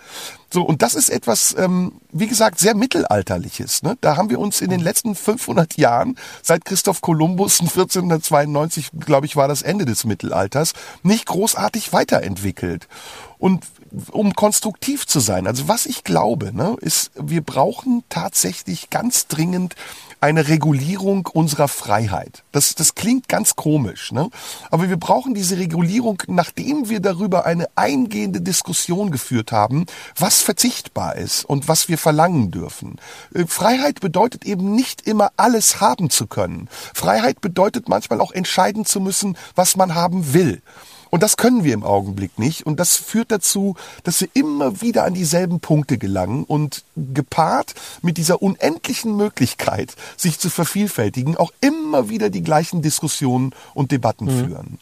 So, und das ist etwas, ähm, wie gesagt, sehr mittelalterliches. Ne? Da haben wir uns in den letzten 500 Jahren, seit Christoph Kolumbus <laughs> 1492, glaube ich, war das Ende des Mittelalters, nicht großartig weiterentwickelt. Und um konstruktiv zu sein, also was ich glaube, ne, ist, wir brauchen tatsächlich ganz dringend eine Regulierung unserer Freiheit. Das, das klingt ganz komisch, ne? aber wir brauchen diese Regulierung, nachdem wir darüber eine eingehende Diskussion geführt haben, was verzichtbar ist und was wir verlangen dürfen. Äh, Freiheit bedeutet eben nicht immer alles haben zu können. Freiheit bedeutet manchmal auch entscheiden zu müssen, was man haben will. Und das können wir im Augenblick nicht. Und das führt dazu, dass wir immer wieder an dieselben Punkte gelangen und gepaart mit dieser unendlichen Möglichkeit, sich zu vervielfältigen, auch immer wieder die gleichen Diskussionen und Debatten mhm. führen.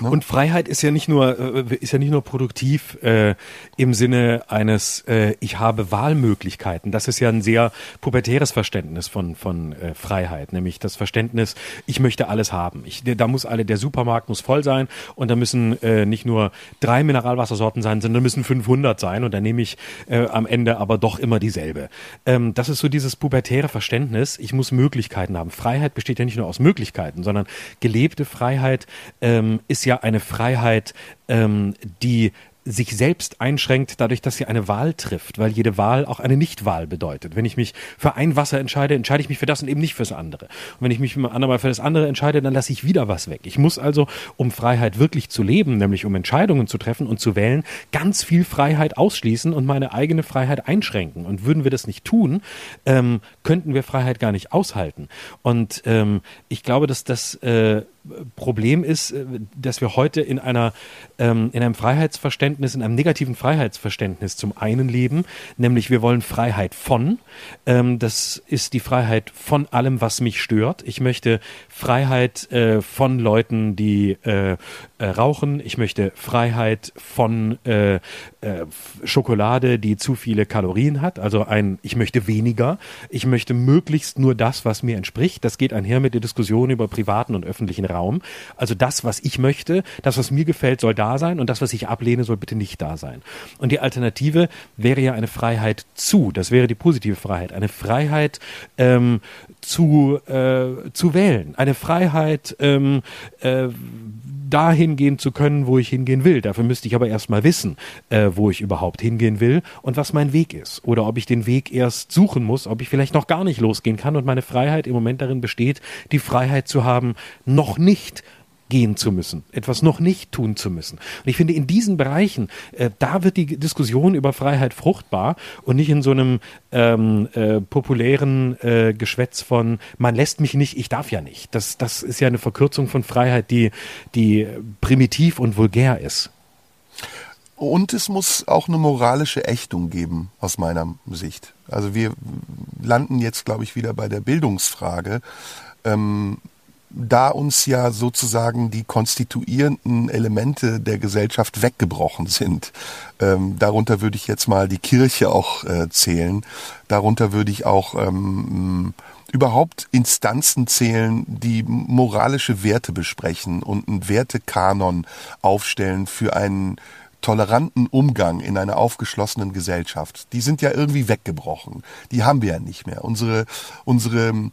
Ne? Und Freiheit ist ja nicht nur äh, ist ja nicht nur produktiv äh, im Sinne eines äh, ich habe Wahlmöglichkeiten. Das ist ja ein sehr pubertäres Verständnis von von äh, Freiheit, nämlich das Verständnis ich möchte alles haben. Ich, da muss alle der Supermarkt muss voll sein und da müssen äh, nicht nur drei Mineralwassersorten sein, sondern müssen 500 sein und dann nehme ich äh, am Ende aber doch immer dieselbe. Ähm, das ist so dieses pubertäre Verständnis. Ich muss Möglichkeiten haben. Freiheit besteht ja nicht nur aus Möglichkeiten, sondern gelebte Freiheit ähm, ist ja eine Freiheit, ähm, die sich selbst einschränkt, dadurch, dass sie eine Wahl trifft, weil jede Wahl auch eine Nichtwahl bedeutet. Wenn ich mich für ein Wasser entscheide, entscheide ich mich für das und eben nicht fürs andere. Und wenn ich mich andermal für das andere entscheide, dann lasse ich wieder was weg. Ich muss also, um Freiheit wirklich zu leben, nämlich um Entscheidungen zu treffen und zu wählen, ganz viel Freiheit ausschließen und meine eigene Freiheit einschränken. Und würden wir das nicht tun, ähm, könnten wir Freiheit gar nicht aushalten. Und ähm, ich glaube, dass das äh, Problem ist, äh, dass wir heute in einer ähm, in einem Freiheitsverständnis, in einem negativen Freiheitsverständnis zum einen leben, nämlich wir wollen Freiheit von. Ähm, das ist die Freiheit von allem, was mich stört. Ich möchte Freiheit äh, von Leuten, die äh, äh, rauchen. Ich möchte Freiheit von äh, äh, Schokolade, die zu viele Kalorien hat. Also ein, ich möchte weniger. Ich möchte möglichst nur das, was mir entspricht. Das geht einher mit der Diskussion über privaten und öffentlichen Raum. Also das, was ich möchte, das, was mir gefällt, soll da sein und das, was ich ablehne, soll bitte nicht da sein. Und die Alternative wäre ja eine Freiheit zu. Das wäre die positive Freiheit. Eine Freiheit ähm, zu, äh, zu wählen. Eine Freiheit, ähm, äh, dahin gehen zu können, wo ich hingehen will. Dafür müsste ich aber erstmal wissen, äh, wo ich überhaupt hingehen will und was mein Weg ist. Oder ob ich den Weg erst suchen muss, ob ich vielleicht noch gar nicht losgehen kann und meine Freiheit im Moment darin besteht, die Freiheit zu haben, noch nicht gehen zu müssen, etwas noch nicht tun zu müssen. Und ich finde, in diesen Bereichen, äh, da wird die Diskussion über Freiheit fruchtbar und nicht in so einem ähm, äh, populären äh, Geschwätz von man lässt mich nicht, ich darf ja nicht. Das, das ist ja eine Verkürzung von Freiheit, die, die primitiv und vulgär ist. Und es muss auch eine moralische Ächtung geben, aus meiner Sicht. Also wir landen jetzt, glaube ich, wieder bei der Bildungsfrage. Ähm, da uns ja sozusagen die konstituierenden Elemente der Gesellschaft weggebrochen sind. Ähm, darunter würde ich jetzt mal die Kirche auch äh, zählen. Darunter würde ich auch ähm, überhaupt Instanzen zählen, die moralische Werte besprechen und einen Wertekanon aufstellen für einen toleranten Umgang in einer aufgeschlossenen Gesellschaft. Die sind ja irgendwie weggebrochen. Die haben wir ja nicht mehr. Unsere, unsere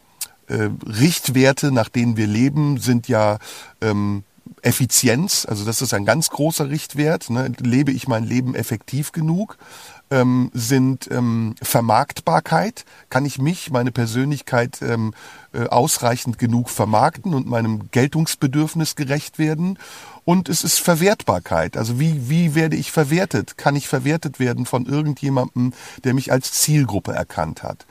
äh, Richtwerte, nach denen wir leben, sind ja ähm, Effizienz, also das ist ein ganz großer Richtwert. Ne? Lebe ich mein Leben effektiv genug? ähm, sind ähm, Vermarktbarkeit. Kann ich mich, meine Persönlichkeit ähm, äh, ausreichend genug vermarkten und meinem Geltungsbedürfnis gerecht werden? Und es ist Verwertbarkeit. Also wie, wie werde ich verwertet? Kann ich verwertet werden von irgendjemandem, der mich als Zielgruppe erkannt hat?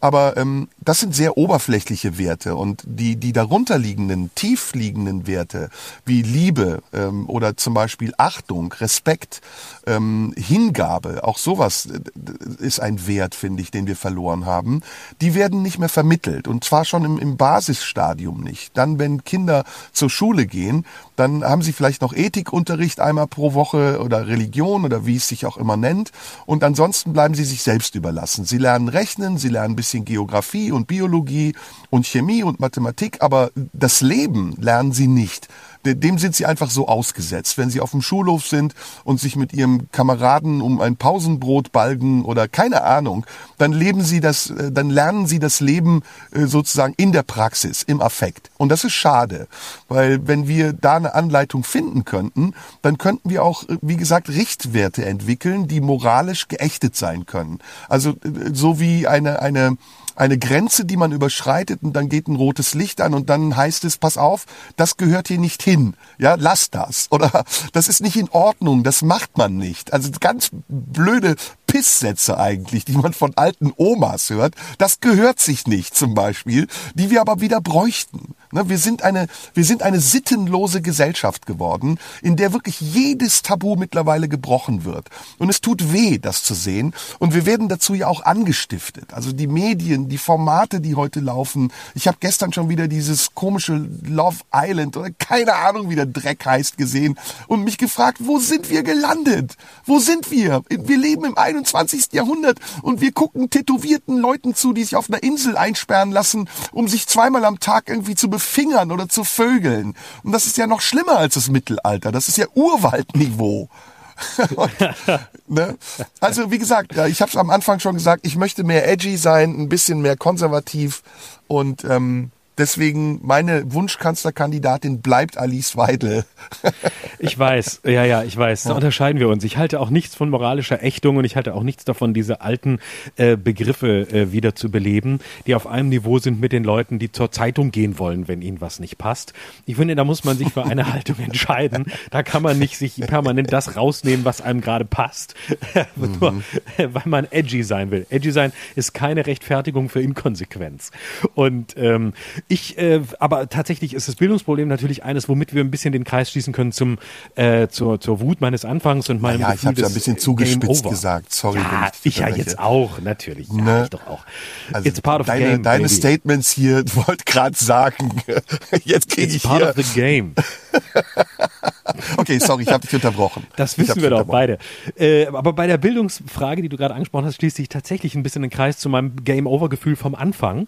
Aber ähm, das sind sehr oberflächliche Werte und die, die darunterliegenden, tiefliegenden Werte wie Liebe ähm, oder zum Beispiel Achtung, Respekt, ähm, Hingabe, auch sowas äh, ist ein Wert, finde ich, den wir verloren haben. Die werden nicht mehr vermittelt und zwar schon im, im Basisstadium nicht. Dann, wenn Kinder zur Schule gehen, dann haben sie vielleicht noch Ethikunterricht einmal pro Woche oder Religion oder wie es sich auch immer nennt. Und ansonsten bleiben sie sich selbst überlassen. Sie lernen Rechnen, sie lernen ein bisschen Geografie und Biologie und Chemie und Mathematik, aber das Leben lernen sie nicht dem sind sie einfach so ausgesetzt. Wenn sie auf dem Schulhof sind und sich mit ihrem Kameraden um ein Pausenbrot balgen oder keine Ahnung, dann leben sie das, äh, dann lernen sie das Leben äh, sozusagen in der Praxis, im Affekt. Und das ist schade, weil wenn wir da eine Anleitung finden könnten, dann könnten wir auch, äh, wie gesagt, Richtwerte entwickeln, die moralisch geächtet sein können. Also so wie eine, eine, eine Grenze, die man überschreitet und dann geht ein rotes Licht an und dann heißt es, pass auf, das gehört hier nicht hin. Ja, lass das. Oder <laughs> das ist nicht in Ordnung, das macht man nicht. Also ganz blöde Pisssätze eigentlich, die man von alten Omas hört. Das gehört sich nicht zum Beispiel, die wir aber wieder bräuchten. Ne, wir sind eine, wir sind eine sittenlose Gesellschaft geworden, in der wirklich jedes Tabu mittlerweile gebrochen wird. Und es tut weh, das zu sehen. Und wir werden dazu ja auch angestiftet. Also die Medien, die Formate, die heute laufen. Ich habe gestern schon wieder dieses komische Love Island oder keine Ahnung, wie der Dreck heißt, gesehen und mich gefragt, wo sind wir gelandet? Wo sind wir? Wir leben im 21. Jahrhundert und wir gucken tätowierten Leuten zu, die sich auf einer Insel einsperren lassen, um sich zweimal am Tag irgendwie zu befingern oder zu vögeln. Und das ist ja noch schlimmer als das Mittelalter. Das ist ja Urwaldniveau. Und, <laughs> ne? Also wie gesagt, ich habe es am Anfang schon gesagt, ich möchte mehr edgy sein, ein bisschen mehr konservativ und ähm, Deswegen meine Wunschkanzlerkandidatin bleibt Alice Weidel. <laughs> ich weiß, ja, ja, ich weiß. Da unterscheiden wir uns. Ich halte auch nichts von moralischer Ächtung und ich halte auch nichts davon, diese alten äh, Begriffe äh, wieder zu beleben, die auf einem Niveau sind mit den Leuten, die zur Zeitung gehen wollen, wenn ihnen was nicht passt. Ich finde, da muss man sich für eine <laughs> Haltung entscheiden. Da kann man nicht sich permanent das rausnehmen, was einem gerade passt, <laughs> nur mhm. weil man edgy sein will. Edgy sein ist keine Rechtfertigung für Inkonsequenz. Und ähm, ich, äh, aber tatsächlich ist das Bildungsproblem natürlich eines, womit wir ein bisschen den Kreis schließen können zum äh, zur, zur Wut meines Anfangs und meinem Ja, ich habe ja ein bisschen zugespitzt gesagt. Sorry, ja, ich, ich ja jetzt auch natürlich. Ja, ne? ich doch auch. Also It's part of deine, the game. Deine baby. Statements hier <laughs> wollte gerade sagen. <laughs> Jetzt kriege ich part hier. of the game. <laughs> okay, sorry, ich habe dich unterbrochen. Das wissen wir doch beide. Äh, aber bei der Bildungsfrage, die du gerade angesprochen hast, schließt sich tatsächlich ein bisschen den Kreis zu meinem Game Over Gefühl vom Anfang,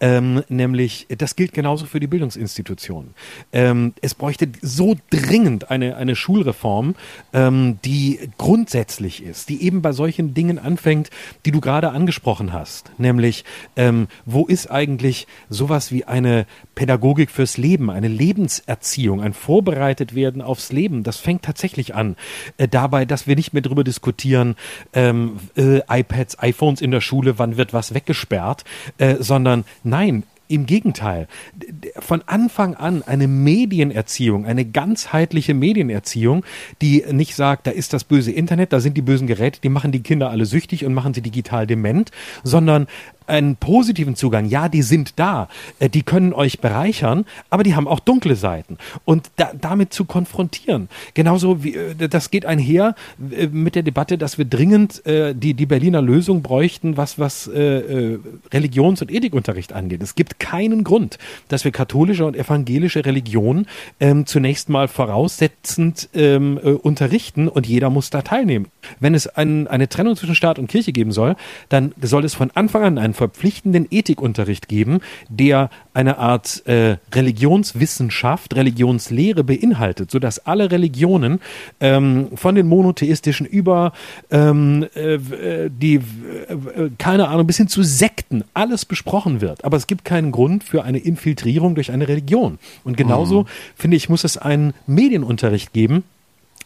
ähm, nämlich das gilt genauso für die Bildungsinstitutionen. Ähm, es bräuchte so dringend eine, eine Schulreform, ähm, die grundsätzlich ist, die eben bei solchen Dingen anfängt, die du gerade angesprochen hast. Nämlich, ähm, wo ist eigentlich sowas wie eine Pädagogik fürs Leben, eine Lebenserziehung, ein Vorbereitet werden aufs Leben? Das fängt tatsächlich an. Äh, dabei, dass wir nicht mehr darüber diskutieren, ähm, äh, iPads, iPhones in der Schule, wann wird was weggesperrt, äh, sondern nein, im Gegenteil, von Anfang an eine Medienerziehung, eine ganzheitliche Medienerziehung, die nicht sagt, da ist das böse Internet, da sind die bösen Geräte, die machen die Kinder alle süchtig und machen sie digital dement, sondern einen positiven Zugang. Ja, die sind da, äh, die können euch bereichern, aber die haben auch dunkle Seiten. Und da, damit zu konfrontieren. Genauso wie, äh, das geht einher äh, mit der Debatte, dass wir dringend die, die Berliner Lösung bräuchten, was, was äh, Religions- und Ethikunterricht angeht. Es gibt keinen Grund, dass wir katholische und evangelische Religion ähm, zunächst mal voraussetzend ähm, äh, unterrichten und jeder muss da teilnehmen. Wenn es ein, eine Trennung zwischen Staat und Kirche geben soll, dann soll es von Anfang an ein einen verpflichtenden Ethikunterricht geben, der eine Art äh, Religionswissenschaft, Religionslehre beinhaltet, sodass alle Religionen ähm, von den monotheistischen über ähm, äh, die, äh, keine Ahnung, bis hin zu Sekten, alles besprochen wird. Aber es gibt keinen Grund für eine Infiltrierung durch eine Religion. Und genauso, mhm. finde ich, muss es einen Medienunterricht geben,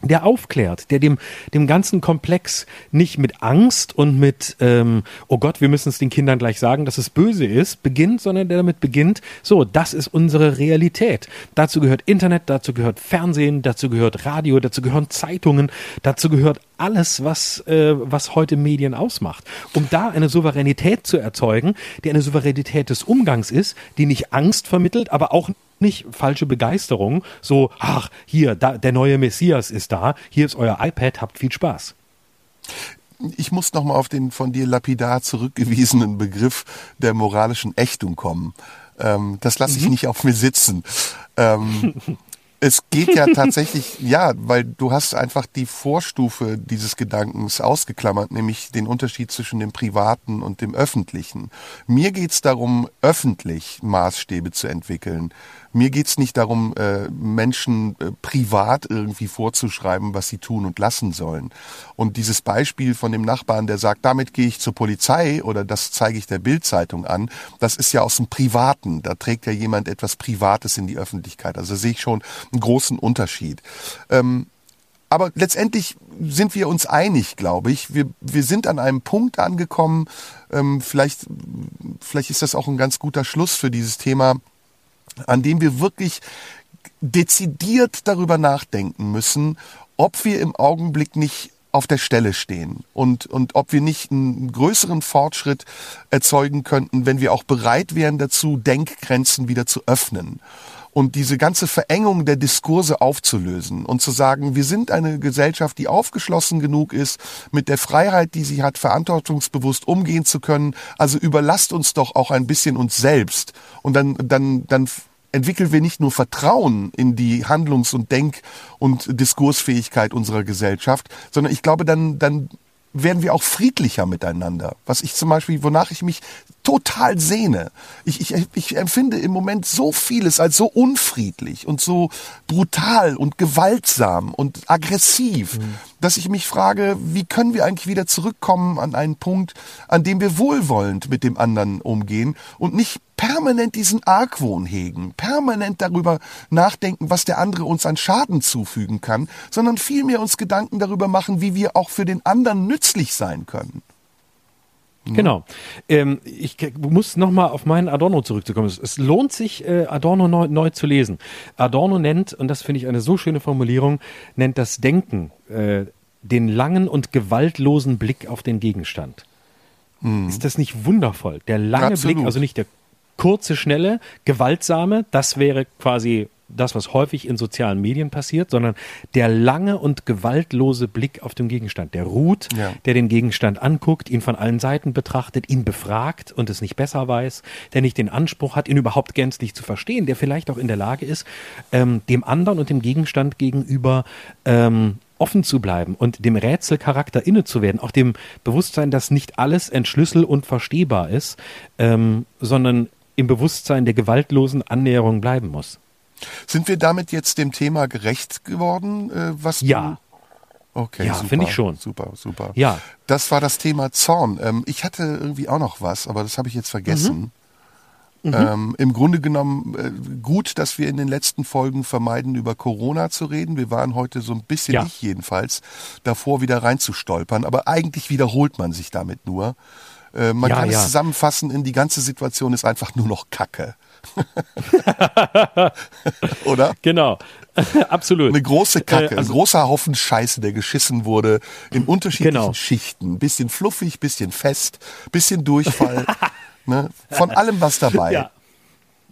der aufklärt, der dem, dem ganzen Komplex nicht mit Angst und mit, ähm, oh Gott, wir müssen es den Kindern gleich sagen, dass es böse ist, beginnt, sondern der damit beginnt, so, das ist unsere Realität. Dazu gehört Internet, dazu gehört Fernsehen, dazu gehört Radio, dazu gehören Zeitungen, dazu gehört alles, was, äh, was heute Medien ausmacht. Um da eine Souveränität zu erzeugen, die eine Souveränität des Umgangs ist, die nicht Angst vermittelt, aber auch nicht falsche Begeisterung, so, ach, hier, da, der neue Messias ist da, hier ist euer iPad, habt viel Spaß. Ich muss nochmal auf den von dir lapidar zurückgewiesenen Begriff der moralischen Ächtung kommen. Ähm, das lasse ich mhm. nicht auf mir sitzen. Ähm, <laughs> es geht ja tatsächlich, <laughs> ja, weil du hast einfach die Vorstufe dieses Gedankens ausgeklammert, nämlich den Unterschied zwischen dem Privaten und dem Öffentlichen. Mir geht's darum, öffentlich Maßstäbe zu entwickeln. Mir geht's nicht darum, äh, Menschen äh, privat irgendwie vorzuschreiben, was sie tun und lassen sollen. Und dieses Beispiel von dem Nachbarn, der sagt, damit gehe ich zur Polizei oder das zeige ich der Bildzeitung an, das ist ja aus dem Privaten. Da trägt ja jemand etwas Privates in die Öffentlichkeit. Also sehe ich schon einen großen Unterschied. Ähm, aber letztendlich sind wir uns einig, glaube ich. Wir, wir sind an einem Punkt angekommen, ähm, vielleicht, vielleicht ist das auch ein ganz guter Schluss für dieses Thema, an dem wir wirklich dezidiert darüber nachdenken müssen, ob wir im Augenblick nicht auf der Stelle stehen und, und ob wir nicht einen größeren Fortschritt erzeugen könnten, wenn wir auch bereit wären dazu, Denkgrenzen wieder zu öffnen und diese ganze Verengung der Diskurse aufzulösen und zu sagen, wir sind eine Gesellschaft, die aufgeschlossen genug ist, mit der Freiheit, die sie hat, verantwortungsbewusst umgehen zu können. Also überlasst uns doch auch ein bisschen uns selbst und dann, dann, dann entwickeln wir nicht nur Vertrauen in die Handlungs- und Denk- und Diskursfähigkeit unserer Gesellschaft, sondern ich glaube, dann, dann werden wir auch friedlicher miteinander. Was ich zum Beispiel, wonach ich mich total sehne. Ich, ich, ich empfinde im Moment so vieles als so unfriedlich und so brutal und gewaltsam und aggressiv, mhm. dass ich mich frage, wie können wir eigentlich wieder zurückkommen an einen Punkt, an dem wir wohlwollend mit dem anderen umgehen und nicht permanent diesen Argwohn hegen, permanent darüber nachdenken, was der andere uns an Schaden zufügen kann, sondern vielmehr uns Gedanken darüber machen, wie wir auch für den anderen nützlich sein können. Genau. Ähm, ich muss nochmal auf meinen Adorno zurückzukommen. Es, es lohnt sich, äh, Adorno neu, neu, zu lesen. Adorno nennt, und das finde ich eine so schöne Formulierung, nennt das Denken äh, den langen und gewaltlosen Blick auf den Gegenstand. Mhm. Ist das nicht wundervoll? Der lange Absolut. Blick, also nicht der kurze, schnelle, gewaltsame, das wäre quasi das, was häufig in sozialen Medien passiert, sondern der lange und gewaltlose Blick auf den Gegenstand. Der ruht, ja. der den Gegenstand anguckt, ihn von allen Seiten betrachtet, ihn befragt und es nicht besser weiß, der nicht den Anspruch hat, ihn überhaupt gänzlich zu verstehen, der vielleicht auch in der Lage ist, ähm, dem anderen und dem Gegenstand gegenüber ähm, offen zu bleiben und dem Rätselcharakter inne zu werden, auch dem Bewusstsein, dass nicht alles entschlüssel und verstehbar ist, ähm, sondern im Bewusstsein der gewaltlosen Annäherung bleiben muss. Sind wir damit jetzt dem Thema gerecht geworden, äh, was ja. Okay, ja, finde ich schon. Super, super. Ja. Das war das Thema Zorn. Ähm, ich hatte irgendwie auch noch was, aber das habe ich jetzt vergessen. Mhm. Mhm. Ähm, Im Grunde genommen äh, gut, dass wir in den letzten Folgen vermeiden, über Corona zu reden. Wir waren heute so ein bisschen, ja. ich jedenfalls, davor wieder reinzustolpern. Aber eigentlich wiederholt man sich damit nur. Äh, man ja, kann ja. es zusammenfassen in die ganze Situation ist einfach nur noch Kacke. <laughs> Oder? Genau. <laughs> Absolut. Eine große Kacke, äh, also, ein großer Haufen Scheiße, der geschissen wurde in unterschiedlichen genau. Schichten. Bisschen fluffig, bisschen fest, bisschen Durchfall. <laughs> ne? Von allem was dabei. Ja.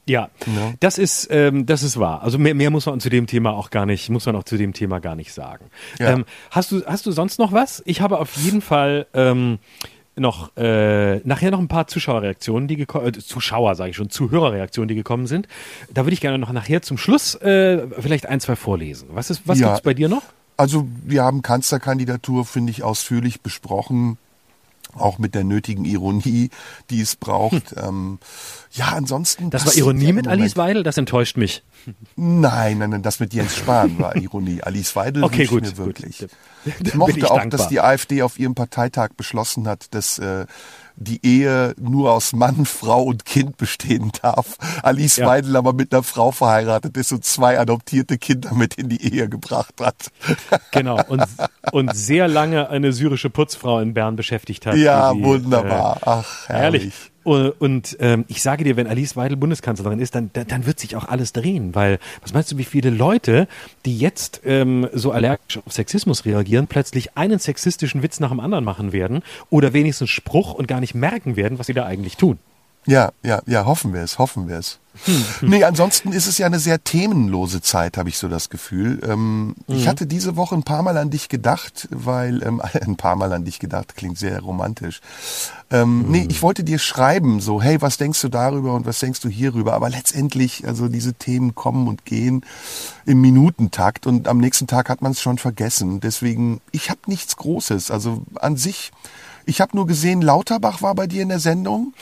Ja, ja, das ist ähm, das ist wahr. Also mehr, mehr muss man zu dem Thema auch gar nicht muss man auch zu dem Thema gar nicht sagen. Ja. Ähm, hast du hast du sonst noch was? Ich habe auf jeden Fall ähm, noch äh, nachher noch ein paar Zuschauerreaktionen, die gekommen, äh, Zuschauer sage ich schon, Zuhörerreaktionen, die gekommen sind. Da würde ich gerne noch nachher zum Schluss äh, vielleicht ein, zwei vorlesen. Was ist, was ja, gibt's bei dir noch? Also wir haben Kanzlerkandidatur, finde ich, ausführlich besprochen. auch mit der nötigen Ironie, die es braucht. Hm. Ähm, ja, ansonsten. Das war Ironie mit Alice Weidel, das enttäuscht mich. Nein, nein, nein, das mit Jens Spahn war <laughs> Ironie. Alice Weidel okay, gut, mir wirklich. Gut. Ich mochte ich auch, dankbar. dass die AfD auf ihrem Parteitag beschlossen hat, dass äh, die Ehe nur aus Mann, Frau und Kind bestehen darf. Alice ja. Weidel aber mit einer Frau verheiratet ist und zwei adoptierte Kinder mit in die Ehe gebracht hat. <laughs> Genau, und, und sehr lange eine syrische Putzfrau in Bern beschäftigt hat. Ja, sie, wunderbar. Äh, Ach, herrlich. herrlich. Und, ähm, ich sage dir, wenn Alice Weidel Bundeskanzlerin ist, dann, dann wird sich auch alles drehen, weil was meinst du, wie viele Leute, die jetzt ähm, so allergisch auf Sexismus reagieren, plötzlich einen sexistischen Witz nach dem anderen machen werden oder wenigstens Spruch und gar nicht merken werden, was sie da eigentlich tun? Ja, ja, ja, hoffen wir es, hoffen wir es. nee, ansonsten ist es ja eine sehr themenlose Zeit, habe ich so das Gefühl. Ähm, mhm. Ich hatte diese Woche ein paar Mal an dich gedacht, weil, ähm, <laughs> ein paar Mal an dich gedacht, klingt sehr romantisch. Ähm, mhm. Nee, ich wollte dir schreiben, so, hey, was denkst du darüber und was denkst du hierüber? Aber letztendlich, also diese Themen kommen und gehen im Minutentakt und am nächsten Tag hat man es schon vergessen. Deswegen, ich habe nichts Großes. Also an sich, ich habe nur gesehen, Lauterbach war bei dir in der Sendung.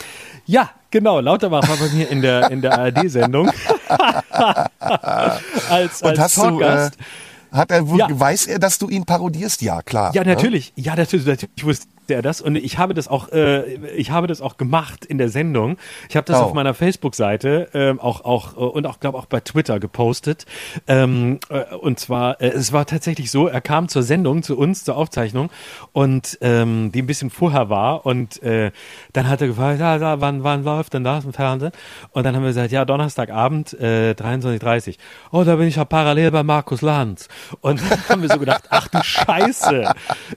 Ja, genau. Lauterbach war bei mir in der, in der ARD-Sendung. als, <laughs> <laughs> als Und hast Talkgast. du, äh, hat er, ja. weiß er, dass du ihn parodierst? Ja, klar. Ja, ne? natürlich. Ne? Ja, natürlich. natürlich. wusste er das und ich habe das auch, äh, ich habe das auch gemacht in der Sendung. Ich habe das oh. auf meiner Facebook-Seite ähm, auch auch äh, und auch glaube auch bei Twitter gepostet. Ähm, äh, und zwar, äh, es war tatsächlich so, er kam zur Sendung zu uns zur Aufzeichnung und ähm, die ein bisschen vorher war und äh, dann hat er gefragt, ja, ja, wann wann läuft denn das im Fernsehen? Und dann haben wir gesagt, ja Donnerstagabend äh, 23:30. Oh, da bin ich ja parallel bei Markus Lanz und dann haben wir so gedacht, ach du Scheiße,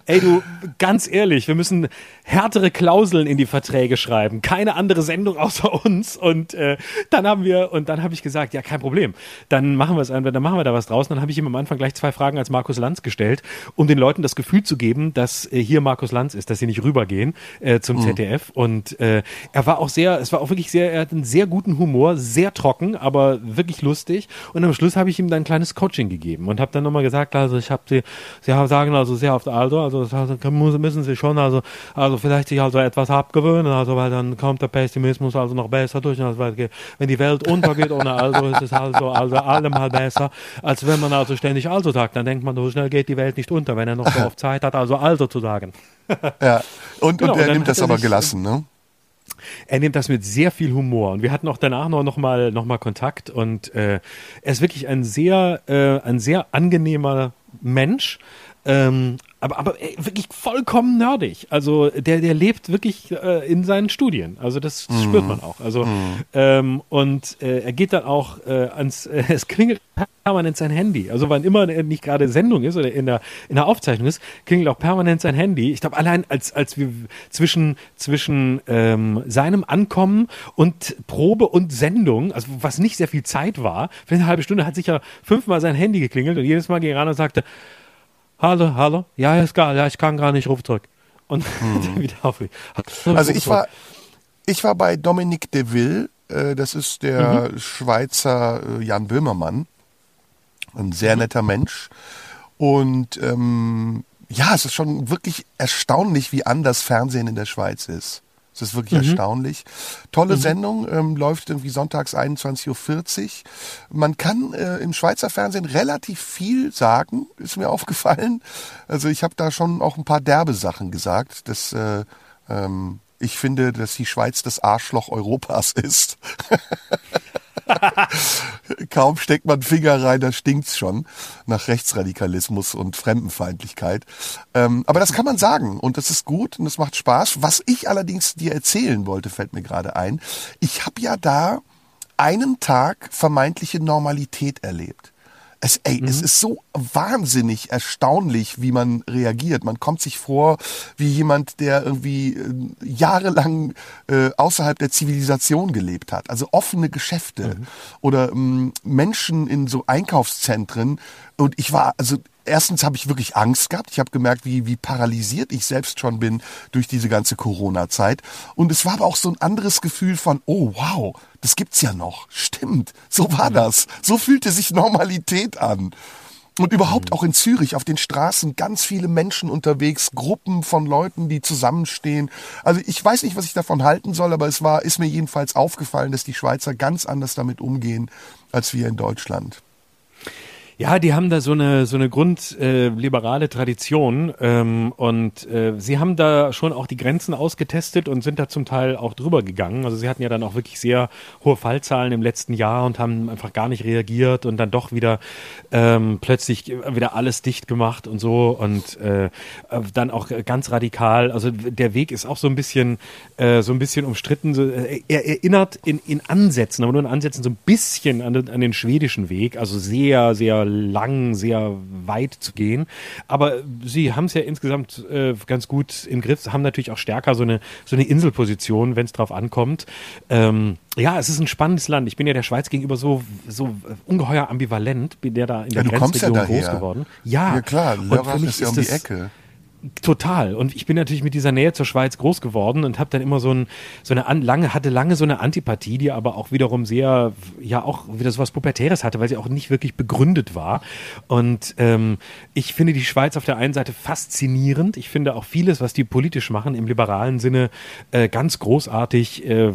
ey du ganz ehrlich, wir müssen härtere Klauseln in die Verträge schreiben. Keine andere Sendung außer uns. Und äh, dann haben wir, und dann habe ich gesagt, ja, kein Problem. Dann machen wir es, dann machen wir da was draus. dann habe ich ihm am Anfang gleich zwei Fragen als Markus Lanz gestellt, um den Leuten das Gefühl zu geben, dass äh, hier Markus Lanz ist, dass sie nicht rübergehen äh, zum mhm. ZDF. Und äh, er war auch sehr, es war auch wirklich sehr, er hat einen sehr guten Humor, sehr trocken, aber wirklich lustig. Und am Schluss habe ich ihm dann ein kleines Coaching gegeben und habe dann nochmal gesagt, also ich habe sie, sie sagen also sehr oft also, also das müssen sie schon also, also vielleicht sich also etwas abgewöhnen, also weil dann kommt der Pessimismus also noch besser durch. Also wenn die Welt untergeht ohne also ist es also, also allemal besser, als wenn man also ständig also sagt. Dann denkt man, so schnell geht die Welt nicht unter, wenn er noch so oft Zeit hat, also also zu sagen. <laughs> ja, und, genau, und er und nimmt das aber sich, gelassen, ne? Er nimmt das mit sehr viel Humor und wir hatten auch danach noch, noch mal noch mal Kontakt und äh, er ist wirklich ein sehr äh, ein sehr angenehmer Mensch, ähm, aber, aber ey, wirklich vollkommen nerdig. Also der, der lebt wirklich äh, in seinen Studien. Also das, das mm. spürt man auch. Also mm. ähm, und äh, er geht dann auch äh, ans, äh, <laughs> es klingelt permanent sein Handy. Also wann immer er nicht gerade Sendung ist oder in der in der Aufzeichnung ist, klingelt auch permanent sein Handy. Ich glaube allein als als wir zwischen zwischen ähm, seinem Ankommen und Probe und Sendung, also was nicht sehr viel Zeit war, für eine halbe Stunde hat sich ja fünfmal sein Handy geklingelt und jedes Mal ging er ran und sagte hallo, hallo, ja, ist gar, ja, ich kann gar nicht, ruf zurück. Und hm. <laughs> wieder auf. Also ich war, ich war bei Dominique de Ville, äh, das ist der mhm. Schweizer äh, Jan Böhmermann, ein sehr mhm. netter Mensch. Und ähm, ja, es ist schon wirklich erstaunlich, wie anders Fernsehen in der Schweiz ist. Das ist wirklich mhm. erstaunlich. Tolle mhm. Sendung, ähm, läuft irgendwie sonntags 21.40 Uhr. Man kann äh, im Schweizer Fernsehen relativ viel sagen, ist mir <laughs> aufgefallen. Also ich habe da schon auch ein paar derbe Sachen gesagt. Das, äh, ähm, ich finde, dass die Schweiz das Arschloch Europas ist. <laughs> Kaum steckt man Finger rein, da stinkt's schon nach Rechtsradikalismus und Fremdenfeindlichkeit. Ähm, aber das kann man sagen und das ist gut und das macht Spaß. Was ich allerdings dir erzählen wollte, fällt mir gerade ein. Ich habe ja da einen Tag vermeintliche Normalität erlebt. Es, ey, mhm. es ist so wahnsinnig erstaunlich, wie man reagiert. Man kommt sich vor wie jemand, der irgendwie äh, jahrelang äh, außerhalb der Zivilisation gelebt hat. Also offene Geschäfte mhm. oder ähm, Menschen in so Einkaufszentren. Und ich war, also erstens habe ich wirklich Angst gehabt. Ich habe gemerkt, wie, wie paralysiert ich selbst schon bin durch diese ganze Corona-Zeit. Und es war aber auch so ein anderes Gefühl von, oh wow, das gibt's ja noch. Stimmt, so war das. So fühlte sich Normalität an. Und überhaupt auch in Zürich auf den Straßen ganz viele Menschen unterwegs, Gruppen von Leuten, die zusammenstehen. Also ich weiß nicht, was ich davon halten soll, aber es war, ist mir jedenfalls aufgefallen, dass die Schweizer ganz anders damit umgehen als wir in Deutschland. Ja, die haben da so eine so eine grundliberale äh, Tradition ähm, und äh, sie haben da schon auch die Grenzen ausgetestet und sind da zum Teil auch drüber gegangen. Also sie hatten ja dann auch wirklich sehr hohe Fallzahlen im letzten Jahr und haben einfach gar nicht reagiert und dann doch wieder ähm, plötzlich wieder alles dicht gemacht und so und äh, dann auch ganz radikal. Also der Weg ist auch so ein bisschen äh, so ein bisschen umstritten. So, äh, er erinnert in in Ansätzen, aber nur in Ansätzen so ein bisschen an den, an den schwedischen Weg. Also sehr sehr lang, sehr weit zu gehen. Aber sie haben es ja insgesamt äh, ganz gut im Griff, haben natürlich auch stärker so eine, so eine Inselposition, wenn es drauf ankommt. Ähm, ja, es ist ein spannendes Land. Ich bin ja der Schweiz gegenüber so, so ungeheuer ambivalent, bin der da in der ja, Grenzregion ja groß geworden. Ja, ja klar, Lörrach ist ja um die Ecke. Total. Und ich bin natürlich mit dieser Nähe zur Schweiz groß geworden und habe dann immer so, ein, so eine an, lange, hatte lange so eine Antipathie, die aber auch wiederum sehr, ja auch wieder so was Pubertäres hatte, weil sie auch nicht wirklich begründet war. Und ähm, ich finde die Schweiz auf der einen Seite faszinierend. Ich finde auch vieles, was die politisch machen, im liberalen Sinne äh, ganz großartig. Äh,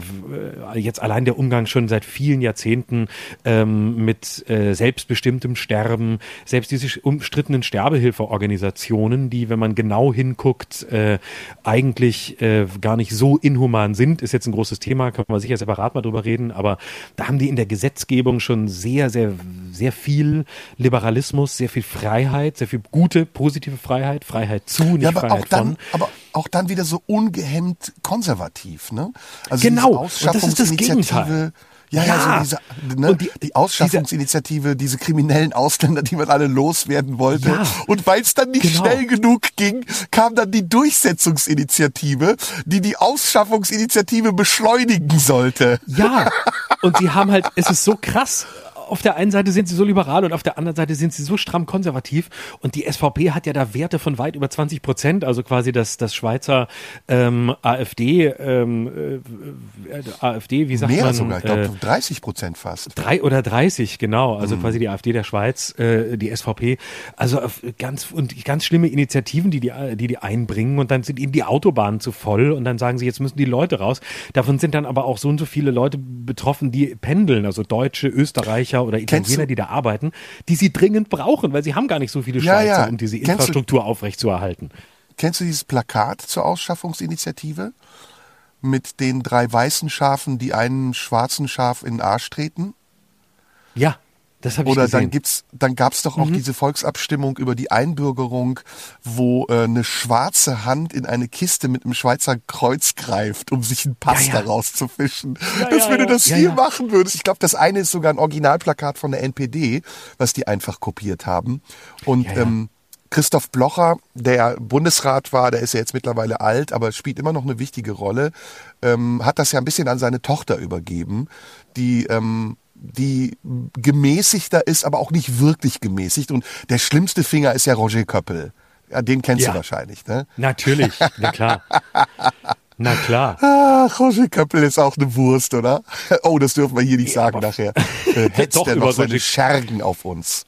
jetzt allein der Umgang schon seit vielen Jahrzehnten ähm, mit äh, selbstbestimmtem Sterben, selbst diese umstrittenen Sterbehilfeorganisationen, die, wenn man genau genau hinguckt, äh, eigentlich äh, gar nicht so inhuman sind, ist jetzt ein großes Thema, kann man sicher separat mal drüber reden, aber da haben die in der Gesetzgebung schon sehr, sehr, sehr viel Liberalismus, sehr viel Freiheit, sehr viel gute, positive Freiheit, Freiheit zu, nicht ja, aber Freiheit auch dann, von. Aber auch dann wieder so ungehemmt konservativ, ne? Also genau, und das ist das Gegenteil. Ja, ja, ja so diese, ne, die, die Ausschaffungsinitiative, diese, diese kriminellen Ausländer, die man alle loswerden wollte. Ja, und weil es dann nicht genau. schnell genug ging, kam dann die Durchsetzungsinitiative, die die Ausschaffungsinitiative beschleunigen sollte. Ja, und sie haben halt, es ist so krass, auf der einen Seite sind sie so liberal und auf der anderen Seite sind sie so stramm konservativ. Und die SVP hat ja da Werte von weit über 20 Prozent, also quasi das, das Schweizer ähm, AfD, ähm, äh, AfD, wie sagt Mehr man? sogar, ich glaube äh, 30 Prozent fast. Drei oder 30, genau. Also mhm. quasi die AfD der Schweiz, äh, die SVP. Also ganz und ganz schlimme Initiativen, die die, die die einbringen und dann sind ihnen die Autobahnen zu voll und dann sagen sie, jetzt müssen die Leute raus. Davon sind dann aber auch so und so viele Leute betroffen, die pendeln, also Deutsche, Österreicher, oder Italiener, die da arbeiten, die sie dringend brauchen, weil sie haben gar nicht so viele Schweizer, ja, ja. um diese Infrastruktur du, aufrechtzuerhalten. Kennst du dieses Plakat zur Ausschaffungsinitiative? Mit den drei weißen Schafen, die einen schwarzen Schaf in den Arsch treten? Ja. Das hab ich Oder gesehen. dann gibt's, dann gab's doch auch mhm. diese Volksabstimmung über die Einbürgerung, wo äh, eine schwarze Hand in eine Kiste mit einem Schweizer Kreuz greift, um sich einen Pass ja, ja. daraus zu fischen. Ja, dass wenn du das hier machen würdest, ich glaube, das eine ist sogar ein Originalplakat von der NPD, was die einfach kopiert haben. Und ähm, Christoph Blocher, der Bundesrat war, der ist ja jetzt mittlerweile alt, aber spielt immer noch eine wichtige Rolle, ähm, hat das ja ein bisschen an seine Tochter übergeben, die ähm, die gemäßigter ist, aber auch nicht wirklich gemäßigt. Und der schlimmste Finger ist ja Roger Köppel. Ja, den kennst ja. du wahrscheinlich, ne? Natürlich, na klar. <laughs> Na klar. Ach, Roger Köppel ist auch eine Wurst, oder? <laughs> Oh, das dürfen wir hier nicht sagen ja, nachher. <laughs> Äh, hetzt Doch, der noch seine Schergen auf uns.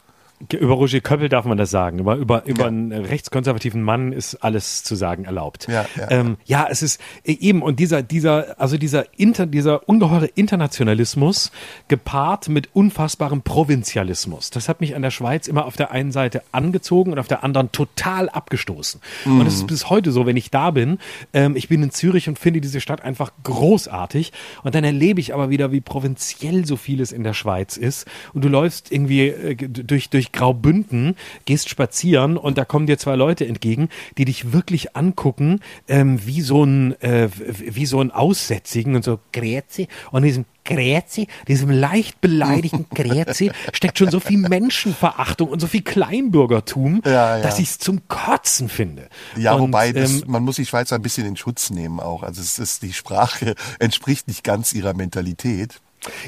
Über Roger Köppel darf man das sagen. Über, über, über ja. einen rechtskonservativen Mann ist alles zu sagen erlaubt. Ja, ja, ähm, ja es ist äh, eben und dieser, dieser, also dieser, inter, dieser ungeheure Internationalismus gepaart mit unfassbarem Provinzialismus. Das hat mich an der Schweiz immer auf der einen Seite angezogen und auf der anderen total abgestoßen. Mhm. Und es ist bis heute so, wenn ich da bin, ähm, ich bin in Zürich und finde diese Stadt einfach großartig. Und dann erlebe ich aber wieder, wie provinziell so vieles in der Schweiz ist. Und du läufst irgendwie äh, durch, durch Graubünden, gehst spazieren und da kommen dir zwei Leute entgegen, die dich wirklich angucken, ähm, wie so ein, äh, wie so ein Aussätzigen und so, Grezi, und diesem Grezi, diesem leicht beleidigten <laughs> Grezi, steckt schon so viel Menschenverachtung und so viel Kleinbürgertum, ja, ja. dass ich es zum Kotzen finde. Ja, und, wobei das, ähm, man muss die Schweizer ein bisschen in Schutz nehmen auch. Also es ist die Sprache <laughs> entspricht nicht ganz ihrer Mentalität.